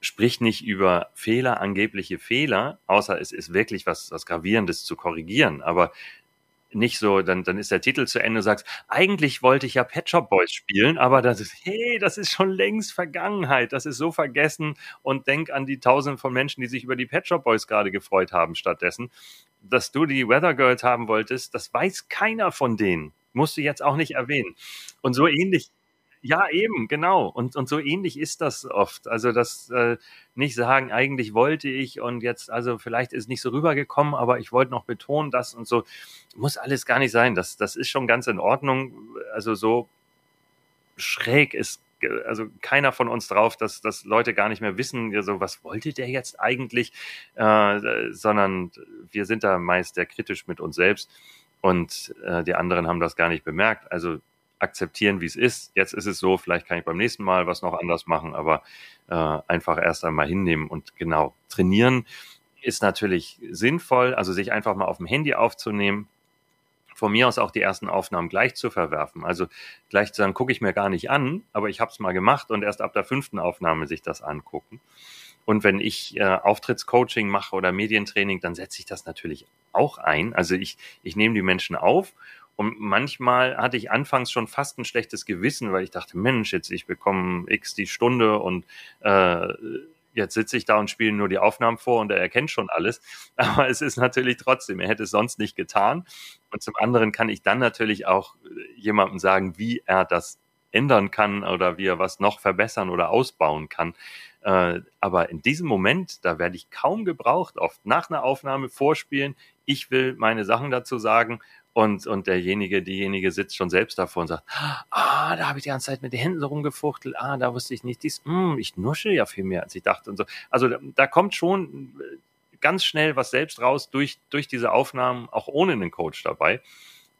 spricht nicht über Fehler, angebliche Fehler, außer es ist wirklich was, was Gravierendes zu korrigieren. Aber nicht so, dann, dann ist der Titel zu Ende und sagst, eigentlich wollte ich ja Pet Shop Boys spielen, aber das ist, hey, das ist schon längst Vergangenheit, das ist so vergessen und denk an die tausenden von Menschen, die sich über die Pet Shop Boys gerade gefreut haben stattdessen. Dass du die Weather Girls haben wolltest, das weiß keiner von denen. Musst du jetzt auch nicht erwähnen. Und so ähnlich ja, eben, genau. Und, und so ähnlich ist das oft. Also das äh, nicht sagen, eigentlich wollte ich und jetzt, also vielleicht ist nicht so rübergekommen, aber ich wollte noch betonen, das und so. Muss alles gar nicht sein. Das, das ist schon ganz in Ordnung. Also so schräg ist also keiner von uns drauf, dass, dass Leute gar nicht mehr wissen, so was wollte der jetzt eigentlich, äh, sondern wir sind da meist sehr kritisch mit uns selbst und äh, die anderen haben das gar nicht bemerkt. Also akzeptieren, wie es ist. Jetzt ist es so, vielleicht kann ich beim nächsten Mal was noch anders machen, aber äh, einfach erst einmal hinnehmen und genau trainieren ist natürlich sinnvoll, also sich einfach mal auf dem Handy aufzunehmen, von mir aus auch die ersten Aufnahmen gleich zu verwerfen. Also gleich zu sagen, gucke ich mir gar nicht an, aber ich habe es mal gemacht und erst ab der fünften Aufnahme sich das angucken. Und wenn ich äh, Auftrittscoaching mache oder Medientraining, dann setze ich das natürlich auch ein. Also ich, ich nehme die Menschen auf und manchmal hatte ich anfangs schon fast ein schlechtes Gewissen, weil ich dachte, Mensch, jetzt ich bekomme X die Stunde und äh, jetzt sitze ich da und spiele nur die Aufnahmen vor und er erkennt schon alles. Aber es ist natürlich trotzdem, er hätte es sonst nicht getan. Und zum anderen kann ich dann natürlich auch äh, jemandem sagen, wie er das ändern kann oder wie er was noch verbessern oder ausbauen kann. Äh, aber in diesem Moment, da werde ich kaum gebraucht, oft nach einer Aufnahme vorspielen. Ich will meine Sachen dazu sagen und, und derjenige, diejenige sitzt schon selbst davor und sagt, ah, da habe ich die ganze Zeit mit den Händen so rumgefuchtelt, ah, da wusste ich nicht, dies, mh, hm, ich nusche ja viel mehr, als ich dachte und so. Also da, kommt schon äh, ganz schnell was selbst raus durch, durch diese Aufnahmen, auch ohne einen Coach dabei.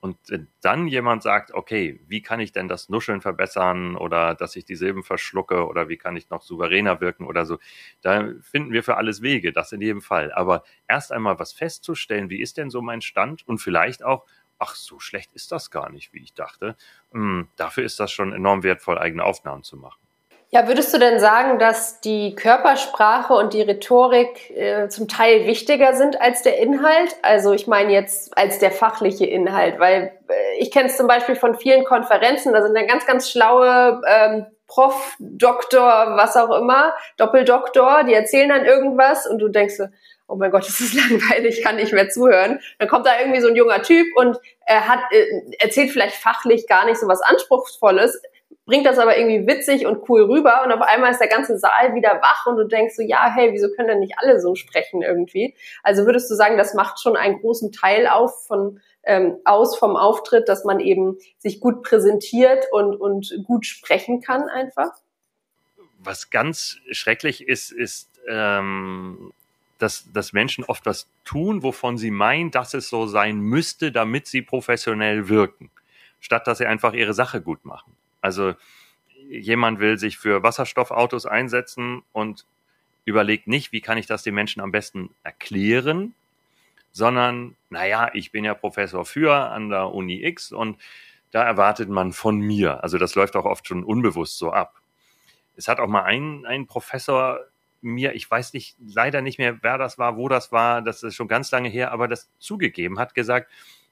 Und dann jemand sagt, okay, wie kann ich denn das Nuscheln verbessern oder dass ich die Silben verschlucke oder wie kann ich noch souveräner wirken oder so, da finden wir für alles Wege, das in jedem Fall. Aber erst einmal was festzustellen, wie ist denn so mein Stand und vielleicht auch, ach, so schlecht ist das gar nicht, wie ich dachte. Hm, dafür ist das schon enorm wertvoll, eigene Aufnahmen zu machen. Ja, würdest du denn sagen, dass die Körpersprache und die Rhetorik äh, zum Teil wichtiger sind als der Inhalt? Also ich meine jetzt als der fachliche Inhalt, weil äh, ich kenne es zum Beispiel von vielen Konferenzen, da sind dann ganz, ganz schlaue ähm, Prof, Doktor, was auch immer, Doppeldoktor, die erzählen dann irgendwas und du denkst so, oh mein Gott, das ist langweilig, kann nicht mehr zuhören. Dann kommt da irgendwie so ein junger Typ und er hat, äh, erzählt vielleicht fachlich gar nicht so was Anspruchsvolles, bringt das aber irgendwie witzig und cool rüber und auf einmal ist der ganze Saal wieder wach und du denkst so, ja, hey, wieso können denn nicht alle so sprechen irgendwie? Also würdest du sagen, das macht schon einen großen Teil auf von ähm, aus vom Auftritt, dass man eben sich gut präsentiert und, und gut sprechen kann einfach? Was ganz schrecklich ist, ist, ähm, dass, dass Menschen oft was tun, wovon sie meinen, dass es so sein müsste, damit sie professionell wirken, statt dass sie einfach ihre Sache gut machen. Also jemand will sich für Wasserstoffautos einsetzen und überlegt nicht, wie kann ich das den Menschen am besten erklären, sondern, naja, ich bin ja Professor für an der Uni X und da erwartet man von mir. Also das läuft auch oft schon unbewusst so ab. Es hat auch mal ein, ein Professor mir, ich weiß nicht, leider nicht mehr, wer das war, wo das war, das ist schon ganz lange her, aber das zugegeben hat, gesagt,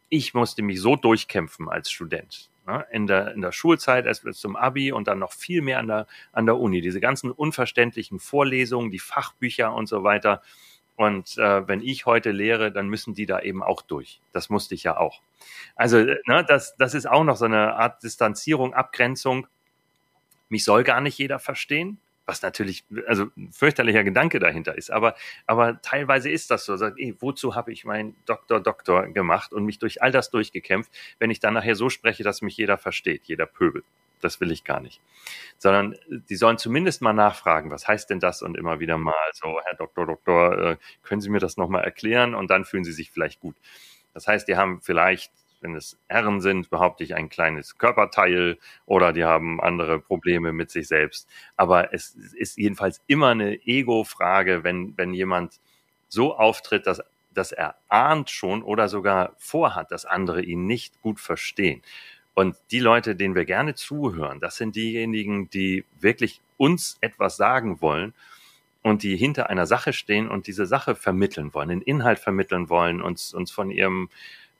ich musste mich so durchkämpfen als Student. Ne? In, der, in der Schulzeit, erst zum Abi und dann noch viel mehr an der, an der Uni. Diese ganzen unverständlichen Vorlesungen, die Fachbücher und so weiter. Und äh, wenn ich heute lehre, dann müssen die da eben auch durch. Das musste ich ja auch. Also, ne, das, das ist auch noch so eine Art Distanzierung, Abgrenzung. Mich soll gar nicht jeder verstehen was natürlich also ein fürchterlicher Gedanke dahinter ist. Aber, aber teilweise ist das so. Sagt, ey, wozu habe ich meinen Doktor, Doktor gemacht und mich durch all das durchgekämpft, wenn ich dann nachher so spreche, dass mich jeder versteht, jeder Pöbel. Das will ich gar nicht. Sondern die sollen zumindest mal nachfragen, was heißt denn das? Und immer wieder mal so, Herr Doktor, Doktor, äh, können Sie mir das nochmal erklären? Und dann fühlen sie sich vielleicht gut. Das heißt, die haben vielleicht wenn es Herren sind, behaupte ich ein kleines Körperteil oder die haben andere Probleme mit sich selbst. Aber es ist jedenfalls immer eine Ego-Frage, wenn, wenn jemand so auftritt, dass, dass er ahnt schon oder sogar vorhat, dass andere ihn nicht gut verstehen. Und die Leute, denen wir gerne zuhören, das sind diejenigen, die wirklich uns etwas sagen wollen und die hinter einer Sache stehen und diese Sache vermitteln wollen, den Inhalt vermitteln wollen, uns, uns von ihrem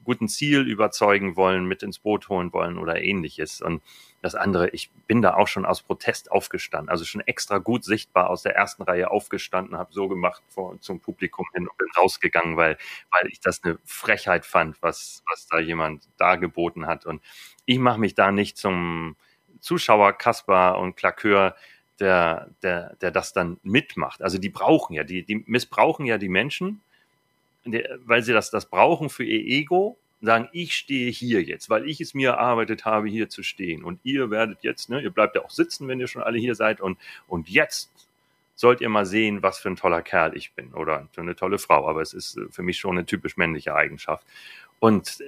guten Ziel überzeugen wollen, mit ins Boot holen wollen oder ähnliches. Und das andere, ich bin da auch schon aus Protest aufgestanden, also schon extra gut sichtbar aus der ersten Reihe aufgestanden, habe so gemacht vor, zum Publikum hin und bin rausgegangen, weil, weil ich das eine Frechheit fand, was, was da jemand dargeboten hat. Und ich mache mich da nicht zum Zuschauer, Kasper und Klakeur, der, der, der das dann mitmacht. Also die brauchen ja, die, die missbrauchen ja die Menschen weil sie das, das brauchen für ihr Ego, sagen, ich stehe hier jetzt, weil ich es mir erarbeitet habe, hier zu stehen. Und ihr werdet jetzt, ne, ihr bleibt ja auch sitzen, wenn ihr schon alle hier seid. Und, und jetzt sollt ihr mal sehen, was für ein toller Kerl ich bin oder für eine tolle Frau. Aber es ist für mich schon eine typisch männliche Eigenschaft. Und äh,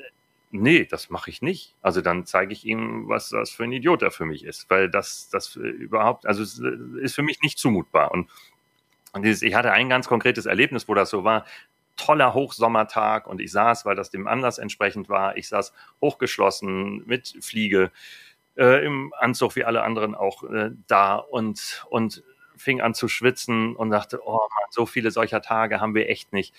nee, das mache ich nicht. Also dann zeige ich ihm, was das für ein Idiot er für mich ist, weil das, das überhaupt, also es ist für mich nicht zumutbar. Und, und dieses, ich hatte ein ganz konkretes Erlebnis, wo das so war toller Hochsommertag und ich saß, weil das dem Anlass entsprechend war, ich saß hochgeschlossen mit Fliege äh, im Anzug wie alle anderen auch äh, da und, und fing an zu schwitzen und dachte, oh Mann, so viele solcher Tage haben wir echt nicht.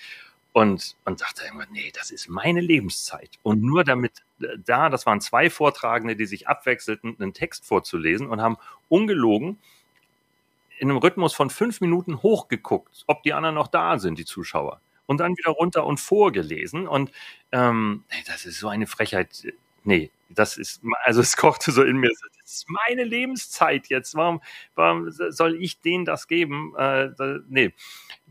Und, und dachte irgendwann, nee, das ist meine Lebenszeit. Und nur damit äh, da, das waren zwei Vortragende, die sich abwechselten, einen Text vorzulesen und haben ungelogen in einem Rhythmus von fünf Minuten hochgeguckt, ob die anderen noch da sind, die Zuschauer. Und dann wieder runter und vorgelesen. Und ähm, das ist so eine Frechheit. Nee, das ist, also es kochte so in mir. Das ist meine Lebenszeit jetzt. Warum, warum soll ich denen das geben? Äh, nee,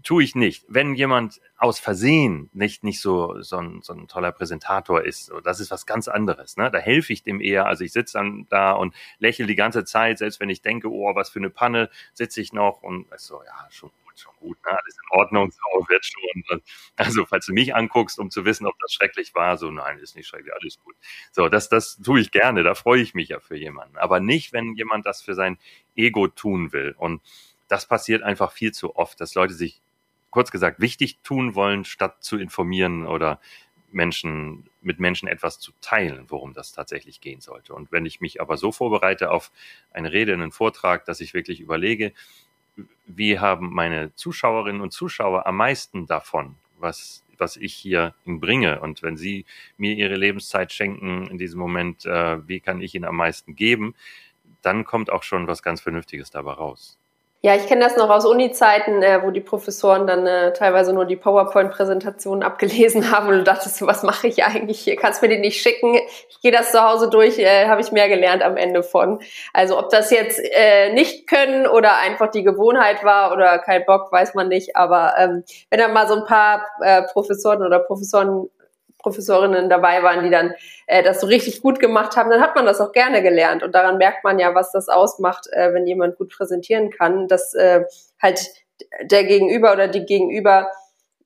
tue ich nicht. Wenn jemand aus Versehen nicht, nicht so, so, ein, so ein toller Präsentator ist, das ist was ganz anderes. Ne? Da helfe ich dem eher. Also ich sitze dann da und lächle die ganze Zeit, selbst wenn ich denke, oh, was für eine Panne, sitze ich noch und so, ja, schon schon gut, ne? alles in Ordnung, so wird schon. Also falls du mich anguckst, um zu wissen, ob das schrecklich war, so nein, ist nicht schrecklich, alles gut. So, das, das tue ich gerne, da freue ich mich ja für jemanden. Aber nicht, wenn jemand das für sein Ego tun will. Und das passiert einfach viel zu oft, dass Leute sich kurz gesagt wichtig tun wollen, statt zu informieren oder Menschen, mit Menschen etwas zu teilen, worum das tatsächlich gehen sollte. Und wenn ich mich aber so vorbereite auf eine Rede, einen Vortrag, dass ich wirklich überlege, wie haben meine Zuschauerinnen und Zuschauer am meisten davon, was, was ich hier bringe. Und wenn sie mir ihre Lebenszeit schenken in diesem Moment, äh, wie kann ich ihnen am meisten geben, dann kommt auch schon was ganz Vernünftiges dabei raus. Ja, ich kenne das noch aus Uni-Zeiten, äh, wo die Professoren dann äh, teilweise nur die PowerPoint-Präsentationen abgelesen haben und du dachtest, was mache ich eigentlich hier? Kannst mir die nicht schicken? Ich gehe das zu Hause durch, äh, habe ich mehr gelernt am Ende von. Also ob das jetzt äh, nicht können oder einfach die Gewohnheit war oder kein Bock, weiß man nicht. Aber ähm, wenn da mal so ein paar äh, Professoren oder Professoren Professorinnen dabei waren, die dann äh, das so richtig gut gemacht haben, dann hat man das auch gerne gelernt. Und daran merkt man ja, was das ausmacht, äh, wenn jemand gut präsentieren kann, dass äh, halt der Gegenüber oder die Gegenüber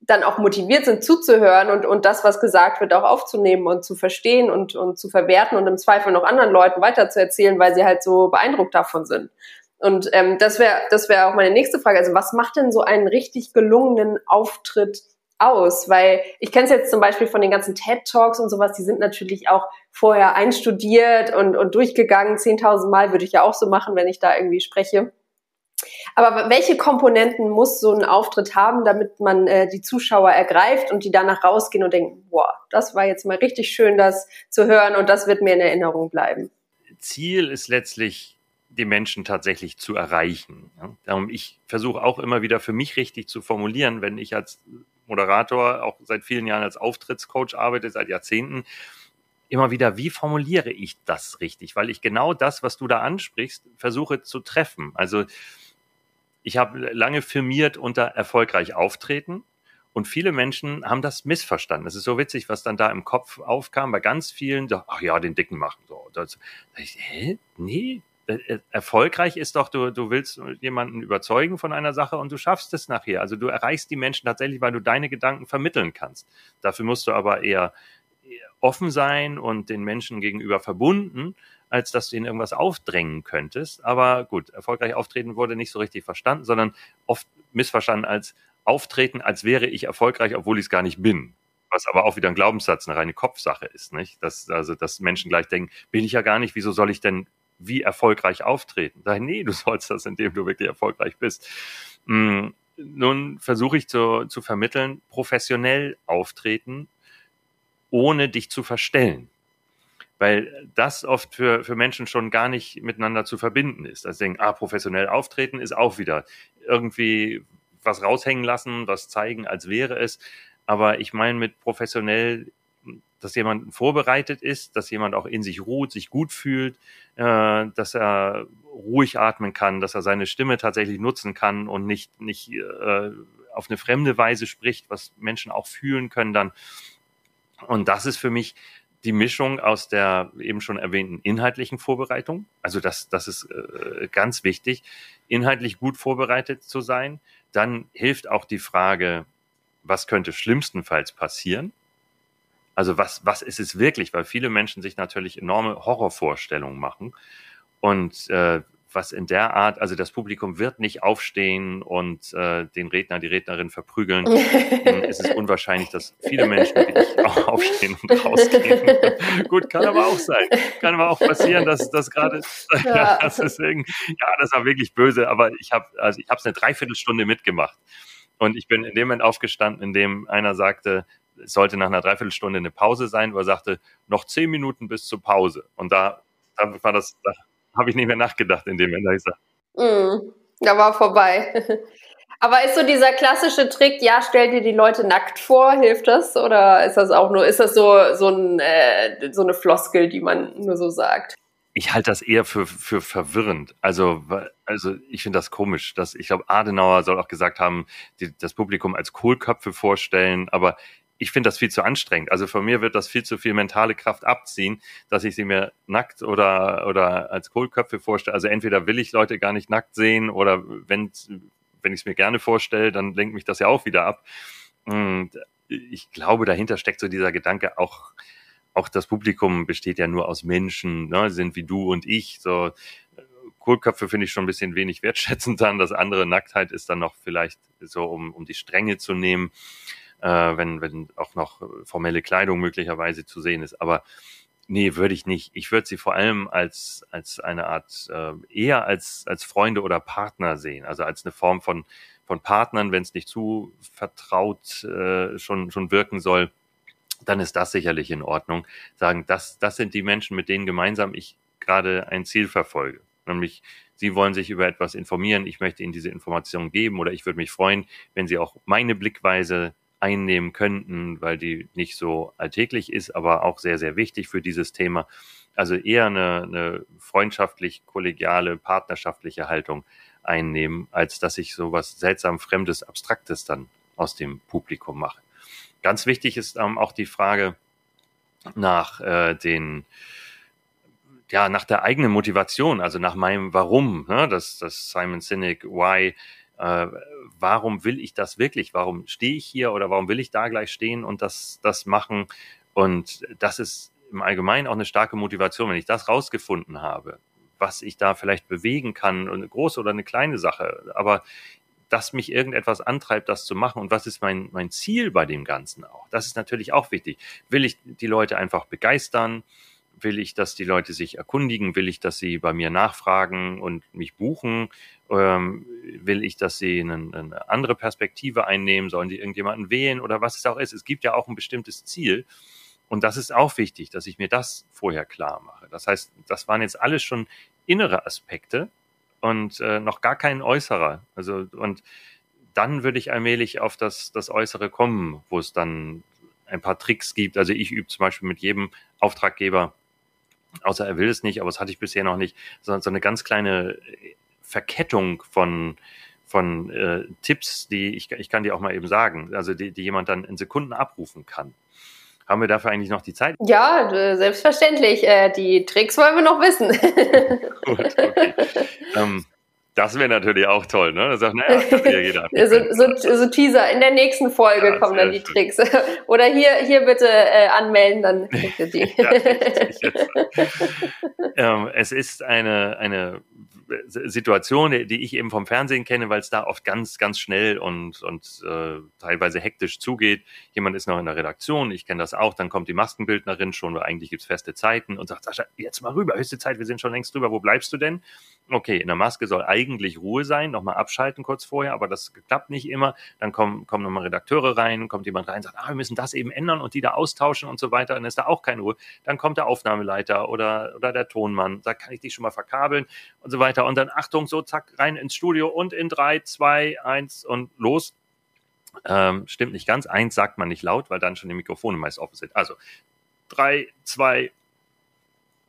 dann auch motiviert sind zuzuhören und, und das, was gesagt wird, auch aufzunehmen und zu verstehen und, und zu verwerten und im Zweifel noch anderen Leuten weiterzuerzählen, weil sie halt so beeindruckt davon sind. Und ähm, das wäre das wäre auch meine nächste Frage. Also was macht denn so einen richtig gelungenen Auftritt aus? Weil ich kenne es jetzt zum Beispiel von den ganzen TED Talks und sowas, die sind natürlich auch vorher einstudiert und, und durchgegangen. 10.000 Mal würde ich ja auch so machen, wenn ich da irgendwie spreche. Aber welche Komponenten muss so ein Auftritt haben, damit man äh, die Zuschauer ergreift und die danach rausgehen und denken, boah, das war jetzt mal richtig schön, das zu hören und das wird mir in Erinnerung bleiben? Ziel ist letztlich, die Menschen tatsächlich zu erreichen. Ja? Darum, ich versuche auch immer wieder für mich richtig zu formulieren, wenn ich als Moderator, auch seit vielen Jahren als Auftrittscoach arbeite, seit Jahrzehnten, immer wieder, wie formuliere ich das richtig? Weil ich genau das, was du da ansprichst, versuche zu treffen. Also ich habe lange firmiert unter erfolgreich auftreten und viele Menschen haben das missverstanden. Das ist so witzig, was dann da im Kopf aufkam bei ganz vielen. Ach ja, den Dicken machen. So, das, ich, hä? Nee, erfolgreich ist doch, du, du willst jemanden überzeugen von einer Sache und du schaffst es nachher. Also du erreichst die Menschen tatsächlich, weil du deine Gedanken vermitteln kannst. Dafür musst du aber eher offen sein und den Menschen gegenüber verbunden, als dass du ihnen irgendwas aufdrängen könntest. Aber gut, erfolgreich auftreten wurde nicht so richtig verstanden, sondern oft missverstanden als auftreten, als wäre ich erfolgreich, obwohl ich es gar nicht bin was aber auch wieder ein Glaubenssatz, eine reine Kopfsache ist, nicht? Dass, also, dass Menschen gleich denken, bin ich ja gar nicht, wieso soll ich denn wie erfolgreich auftreten. Sag, nee, du sollst das, indem du wirklich erfolgreich bist. Mm, nun versuche ich zu, zu vermitteln, professionell auftreten, ohne dich zu verstellen. Weil das oft für, für Menschen schon gar nicht miteinander zu verbinden ist. Also denken, ah, professionell auftreten ist auch wieder irgendwie was raushängen lassen, was zeigen, als wäre es. Aber ich meine mit professionell dass jemand vorbereitet ist, dass jemand auch in sich ruht, sich gut fühlt, äh, dass er ruhig atmen kann, dass er seine Stimme tatsächlich nutzen kann und nicht, nicht äh, auf eine fremde Weise spricht, was Menschen auch fühlen können dann. Und das ist für mich die Mischung aus der eben schon erwähnten inhaltlichen Vorbereitung. Also das, das ist äh, ganz wichtig, inhaltlich gut vorbereitet zu sein. Dann hilft auch die Frage, was könnte schlimmstenfalls passieren? Also was, was ist es wirklich? Weil viele Menschen sich natürlich enorme Horrorvorstellungen machen. Und äh, was in der Art, also das Publikum wird nicht aufstehen und äh, den Redner, die Rednerin verprügeln. es ist unwahrscheinlich, dass viele Menschen auch aufstehen und rausgehen. Gut, kann aber auch sein. Kann aber auch passieren, dass das gerade, ja. das ist ja, das war wirklich böse, aber ich habe also ich habe es eine Dreiviertelstunde mitgemacht. Und ich bin in dem Moment aufgestanden, in dem einer sagte, sollte nach einer Dreiviertelstunde eine Pause sein, wo er sagte, noch zehn Minuten bis zur Pause. Und da, da war das, da habe ich nicht mehr nachgedacht in dem Moment. Ich mm. Da war vorbei. Aber ist so dieser klassische Trick, ja, stell dir die Leute nackt vor, hilft das? Oder ist das auch nur, ist das so, so, ein, äh, so eine Floskel, die man nur so sagt? Ich halte das eher für, für verwirrend. Also, also ich finde das komisch. Dass, ich glaube, Adenauer soll auch gesagt haben, die, das Publikum als Kohlköpfe vorstellen, aber ich finde das viel zu anstrengend. Also von mir wird das viel zu viel mentale Kraft abziehen, dass ich sie mir nackt oder, oder als Kohlköpfe vorstelle. Also entweder will ich Leute gar nicht nackt sehen oder wenn, wenn ich es mir gerne vorstelle, dann lenkt mich das ja auch wieder ab. Und ich glaube, dahinter steckt so dieser Gedanke, auch, auch das Publikum besteht ja nur aus Menschen, ne, sind wie du und ich. So Kohlköpfe finde ich schon ein bisschen wenig wertschätzend dann. Das andere Nacktheit ist dann noch vielleicht so, um, um die Stränge zu nehmen, äh, wenn, wenn auch noch formelle Kleidung möglicherweise zu sehen ist. Aber Nee, würde ich nicht. Ich würde sie vor allem als, als eine Art, äh, eher als, als Freunde oder Partner sehen. Also als eine Form von, von Partnern, wenn es nicht zu vertraut äh, schon, schon wirken soll, dann ist das sicherlich in Ordnung. Sagen, das, das sind die Menschen, mit denen gemeinsam ich gerade ein Ziel verfolge. Nämlich, sie wollen sich über etwas informieren, ich möchte ihnen diese Information geben oder ich würde mich freuen, wenn sie auch meine Blickweise einnehmen könnten, weil die nicht so alltäglich ist, aber auch sehr, sehr wichtig für dieses Thema. Also eher eine, eine freundschaftlich, kollegiale, partnerschaftliche Haltung einnehmen, als dass ich so was seltsam Fremdes, Abstraktes dann aus dem Publikum mache. Ganz wichtig ist ähm, auch die Frage nach äh, den ja, nach der eigenen Motivation, also nach meinem Warum, ne? das, das Simon Sinek Why äh, warum will ich das wirklich? Warum stehe ich hier oder warum will ich da gleich stehen und das, das machen? Und das ist im Allgemeinen auch eine starke Motivation, wenn ich das rausgefunden habe, was ich da vielleicht bewegen kann, eine große oder eine kleine Sache, aber dass mich irgendetwas antreibt, das zu machen und was ist mein, mein Ziel bei dem Ganzen auch. Das ist natürlich auch wichtig. Will ich die Leute einfach begeistern? Will ich, dass die Leute sich erkundigen? Will ich, dass sie bei mir nachfragen und mich buchen? Ähm, will ich, dass sie eine, eine, andere Perspektive einnehmen? Sollen die irgendjemanden wählen oder was es auch ist? Es gibt ja auch ein bestimmtes Ziel. Und das ist auch wichtig, dass ich mir das vorher klar mache. Das heißt, das waren jetzt alles schon innere Aspekte und äh, noch gar kein äußerer. Also, und dann würde ich allmählich auf das, das Äußere kommen, wo es dann ein paar Tricks gibt. Also ich übe zum Beispiel mit jedem Auftraggeber außer er will es nicht, aber das hatte ich bisher noch nicht, sondern so eine ganz kleine Verkettung von von äh, Tipps, die ich, ich kann dir auch mal eben sagen, also die, die jemand dann in Sekunden abrufen kann. Haben wir dafür eigentlich noch die Zeit? Ja, selbstverständlich. Äh, die Tricks wollen wir noch wissen. Gut, okay. ähm, das wäre natürlich auch toll, ne? Sagt, naja, so, so, so, Teaser, in der nächsten Folge ja, kommen dann die schön. Tricks. Oder hier, hier bitte äh, anmelden, dann kriegt ihr die. ja, ähm, es ist eine, eine Situation, die ich eben vom Fernsehen kenne, weil es da oft ganz, ganz schnell und, und äh, teilweise hektisch zugeht. Jemand ist noch in der Redaktion, ich kenne das auch, dann kommt die Maskenbildnerin schon, weil eigentlich gibt's feste Zeiten und sagt, Sascha, jetzt mal rüber, höchste Zeit, wir sind schon längst drüber, wo bleibst du denn? Okay, in der Maske soll eigentlich Ruhe sein, nochmal abschalten kurz vorher, aber das klappt nicht immer. Dann kommen, kommen nochmal Redakteure rein, kommt jemand rein, sagt, ah, wir müssen das eben ändern und die da austauschen und so weiter, dann ist da auch keine Ruhe. Dann kommt der Aufnahmeleiter oder, oder der Tonmann, sagt, kann ich dich schon mal verkabeln und so weiter. Und dann, Achtung, so zack, rein ins Studio und in drei, zwei, eins und los. Ähm, stimmt nicht ganz. Eins sagt man nicht laut, weil dann schon die Mikrofone meist offen sind. Also drei, zwei,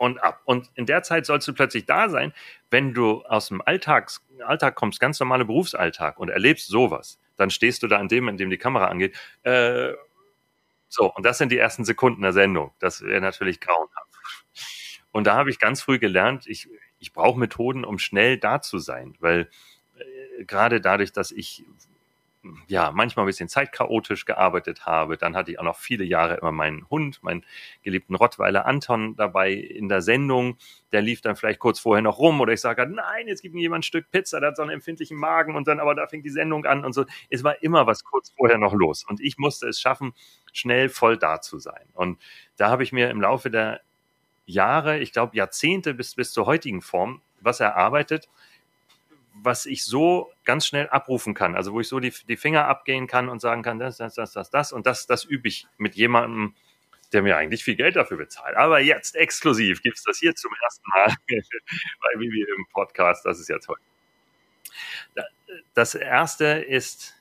und ab. Und in der Zeit sollst du plötzlich da sein, wenn du aus dem Alltags, Alltag kommst, ganz normaler Berufsalltag und erlebst sowas, dann stehst du da an dem, in dem die Kamera angeht. Äh, so, und das sind die ersten Sekunden der Sendung. Das wäre natürlich grauenhaft. Und da habe ich ganz früh gelernt, ich, ich brauche Methoden, um schnell da zu sein, weil äh, gerade dadurch, dass ich ja, manchmal ein bisschen zeitchaotisch gearbeitet habe. Dann hatte ich auch noch viele Jahre immer meinen Hund, meinen geliebten Rottweiler Anton dabei in der Sendung. Der lief dann vielleicht kurz vorher noch rum oder ich sage, nein, jetzt gibt mir jemand ein Stück Pizza, der hat so einen empfindlichen Magen und dann aber da fängt die Sendung an und so. Es war immer was kurz vorher noch los und ich musste es schaffen, schnell voll da zu sein. Und da habe ich mir im Laufe der Jahre, ich glaube Jahrzehnte bis, bis zur heutigen Form, was erarbeitet, was ich so ganz schnell abrufen kann, also wo ich so die, die Finger abgehen kann und sagen kann, das, das, das, das, das und das, das übe ich mit jemandem, der mir eigentlich viel Geld dafür bezahlt. Aber jetzt exklusiv gibt es das hier zum ersten Mal bei Vivi im Podcast. Das ist ja toll. Das erste ist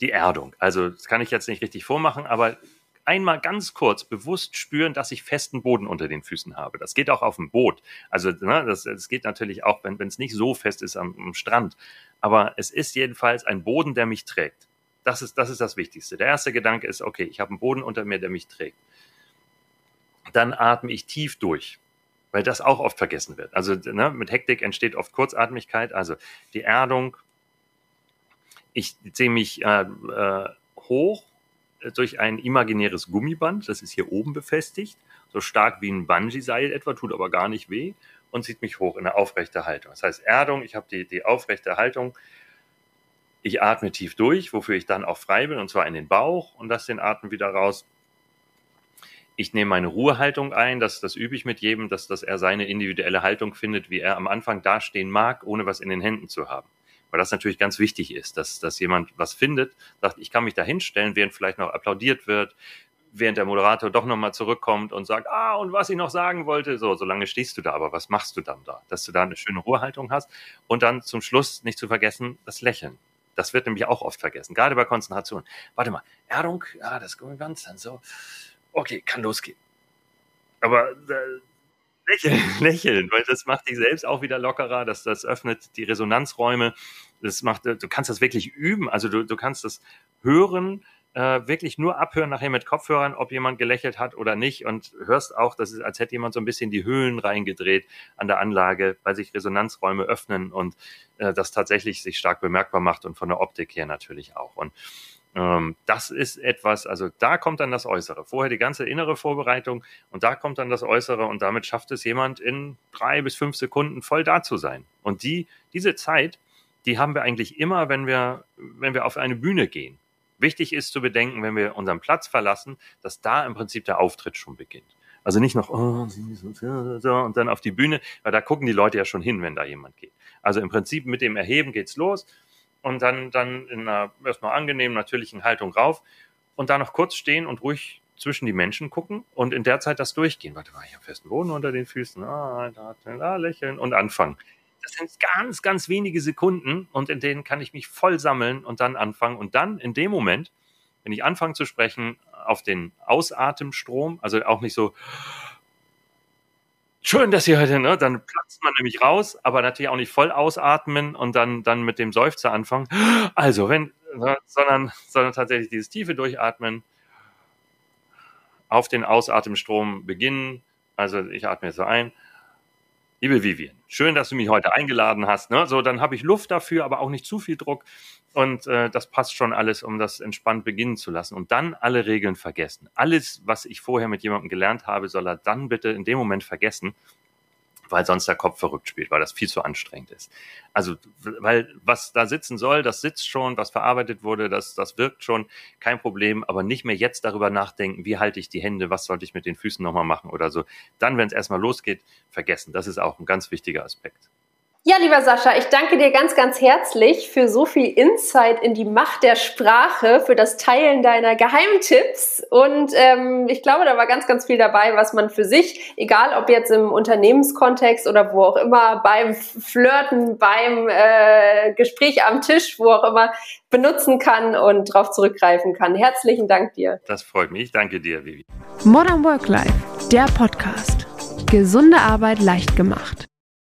die Erdung. Also das kann ich jetzt nicht richtig vormachen, aber einmal ganz kurz bewusst spüren, dass ich festen Boden unter den Füßen habe. Das geht auch auf dem Boot. Also ne, das, das geht natürlich auch, wenn es nicht so fest ist am, am Strand. Aber es ist jedenfalls ein Boden, der mich trägt. Das ist, das ist das Wichtigste. Der erste Gedanke ist, okay, ich habe einen Boden unter mir, der mich trägt. Dann atme ich tief durch, weil das auch oft vergessen wird. Also ne, mit Hektik entsteht oft Kurzatmigkeit, also die Erdung. Ich ziehe mich äh, äh, hoch durch ein imaginäres Gummiband, das ist hier oben befestigt, so stark wie ein Bungee-Seil etwa, tut aber gar nicht weh und zieht mich hoch in eine aufrechte Haltung. Das heißt Erdung, ich habe die, die aufrechte Haltung, ich atme tief durch, wofür ich dann auch frei bin, und zwar in den Bauch und lasse den Atem wieder raus. Ich nehme meine Ruhehaltung ein, das, das übe ich mit jedem, dass, dass er seine individuelle Haltung findet, wie er am Anfang dastehen mag, ohne was in den Händen zu haben weil das natürlich ganz wichtig ist, dass, dass jemand was findet, sagt, ich kann mich da hinstellen, während vielleicht noch applaudiert wird, während der Moderator doch nochmal zurückkommt und sagt, ah, und was ich noch sagen wollte, so, solange stehst du da, aber was machst du dann da? Dass du da eine schöne Ruhehaltung hast und dann zum Schluss nicht zu vergessen, das Lächeln. Das wird nämlich auch oft vergessen, gerade bei Konzentration. Warte mal, Erdung, ja, das Gummiband, dann so, okay, kann losgehen. Aber äh, lächeln, lächeln, weil das macht dich selbst auch wieder lockerer, das, das öffnet die Resonanzräume, das macht, du kannst das wirklich üben, also du, du kannst das hören, äh, wirklich nur abhören nachher mit Kopfhörern, ob jemand gelächelt hat oder nicht und hörst auch, das ist, als hätte jemand so ein bisschen die Höhlen reingedreht an der Anlage, weil sich Resonanzräume öffnen und äh, das tatsächlich sich stark bemerkbar macht und von der Optik her natürlich auch. Und das ist etwas, also da kommt dann das Äußere. Vorher die ganze innere Vorbereitung und da kommt dann das Äußere und damit schafft es jemand in drei bis fünf Sekunden voll da zu sein. Und die, diese Zeit, die haben wir eigentlich immer, wenn wir, wenn wir auf eine Bühne gehen. Wichtig ist zu bedenken, wenn wir unseren Platz verlassen, dass da im Prinzip der Auftritt schon beginnt. Also nicht noch oh, und dann auf die Bühne, weil da gucken die Leute ja schon hin, wenn da jemand geht. Also im Prinzip mit dem Erheben geht's los und dann, dann in einer erstmal angenehmen, natürlichen Haltung rauf und da noch kurz stehen und ruhig zwischen die Menschen gucken und in der Zeit das durchgehen. Warte mal, ich habe festen Boden unter den Füßen, ah, da, da lächeln und anfangen. Das sind ganz, ganz wenige Sekunden und in denen kann ich mich voll sammeln und dann anfangen und dann in dem Moment, wenn ich anfange zu sprechen, auf den Ausatemstrom, also auch nicht so, schön, dass ihr heute, ne? Dann platzt man nämlich raus, aber natürlich auch nicht voll ausatmen und dann, dann mit dem Seufzer anfangen. Also, wenn, sondern, sondern tatsächlich dieses tiefe Durchatmen auf den Ausatemstrom beginnen. Also, ich atme jetzt so ein. Liebe Vivian, schön, dass du mich heute eingeladen hast. Ne? So, dann habe ich Luft dafür, aber auch nicht zu viel Druck. Und äh, das passt schon alles, um das entspannt beginnen zu lassen. Und dann alle Regeln vergessen. Alles, was ich vorher mit jemandem gelernt habe, soll er dann bitte in dem Moment vergessen weil sonst der Kopf verrückt spielt, weil das viel zu anstrengend ist. Also, weil was da sitzen soll, das sitzt schon, was verarbeitet wurde, das, das wirkt schon, kein Problem, aber nicht mehr jetzt darüber nachdenken, wie halte ich die Hände, was sollte ich mit den Füßen nochmal machen oder so. Dann, wenn es erstmal losgeht, vergessen. Das ist auch ein ganz wichtiger Aspekt. Ja, lieber Sascha, ich danke dir ganz, ganz herzlich für so viel Insight in die Macht der Sprache, für das Teilen deiner Geheimtipps. Und ähm, ich glaube, da war ganz, ganz viel dabei, was man für sich, egal ob jetzt im Unternehmenskontext oder wo auch immer, beim Flirten, beim äh, Gespräch am Tisch, wo auch immer, benutzen kann und darauf zurückgreifen kann. Herzlichen Dank dir. Das freut mich. Danke dir, Vivi. Modern Work Life, der Podcast. Gesunde Arbeit leicht gemacht.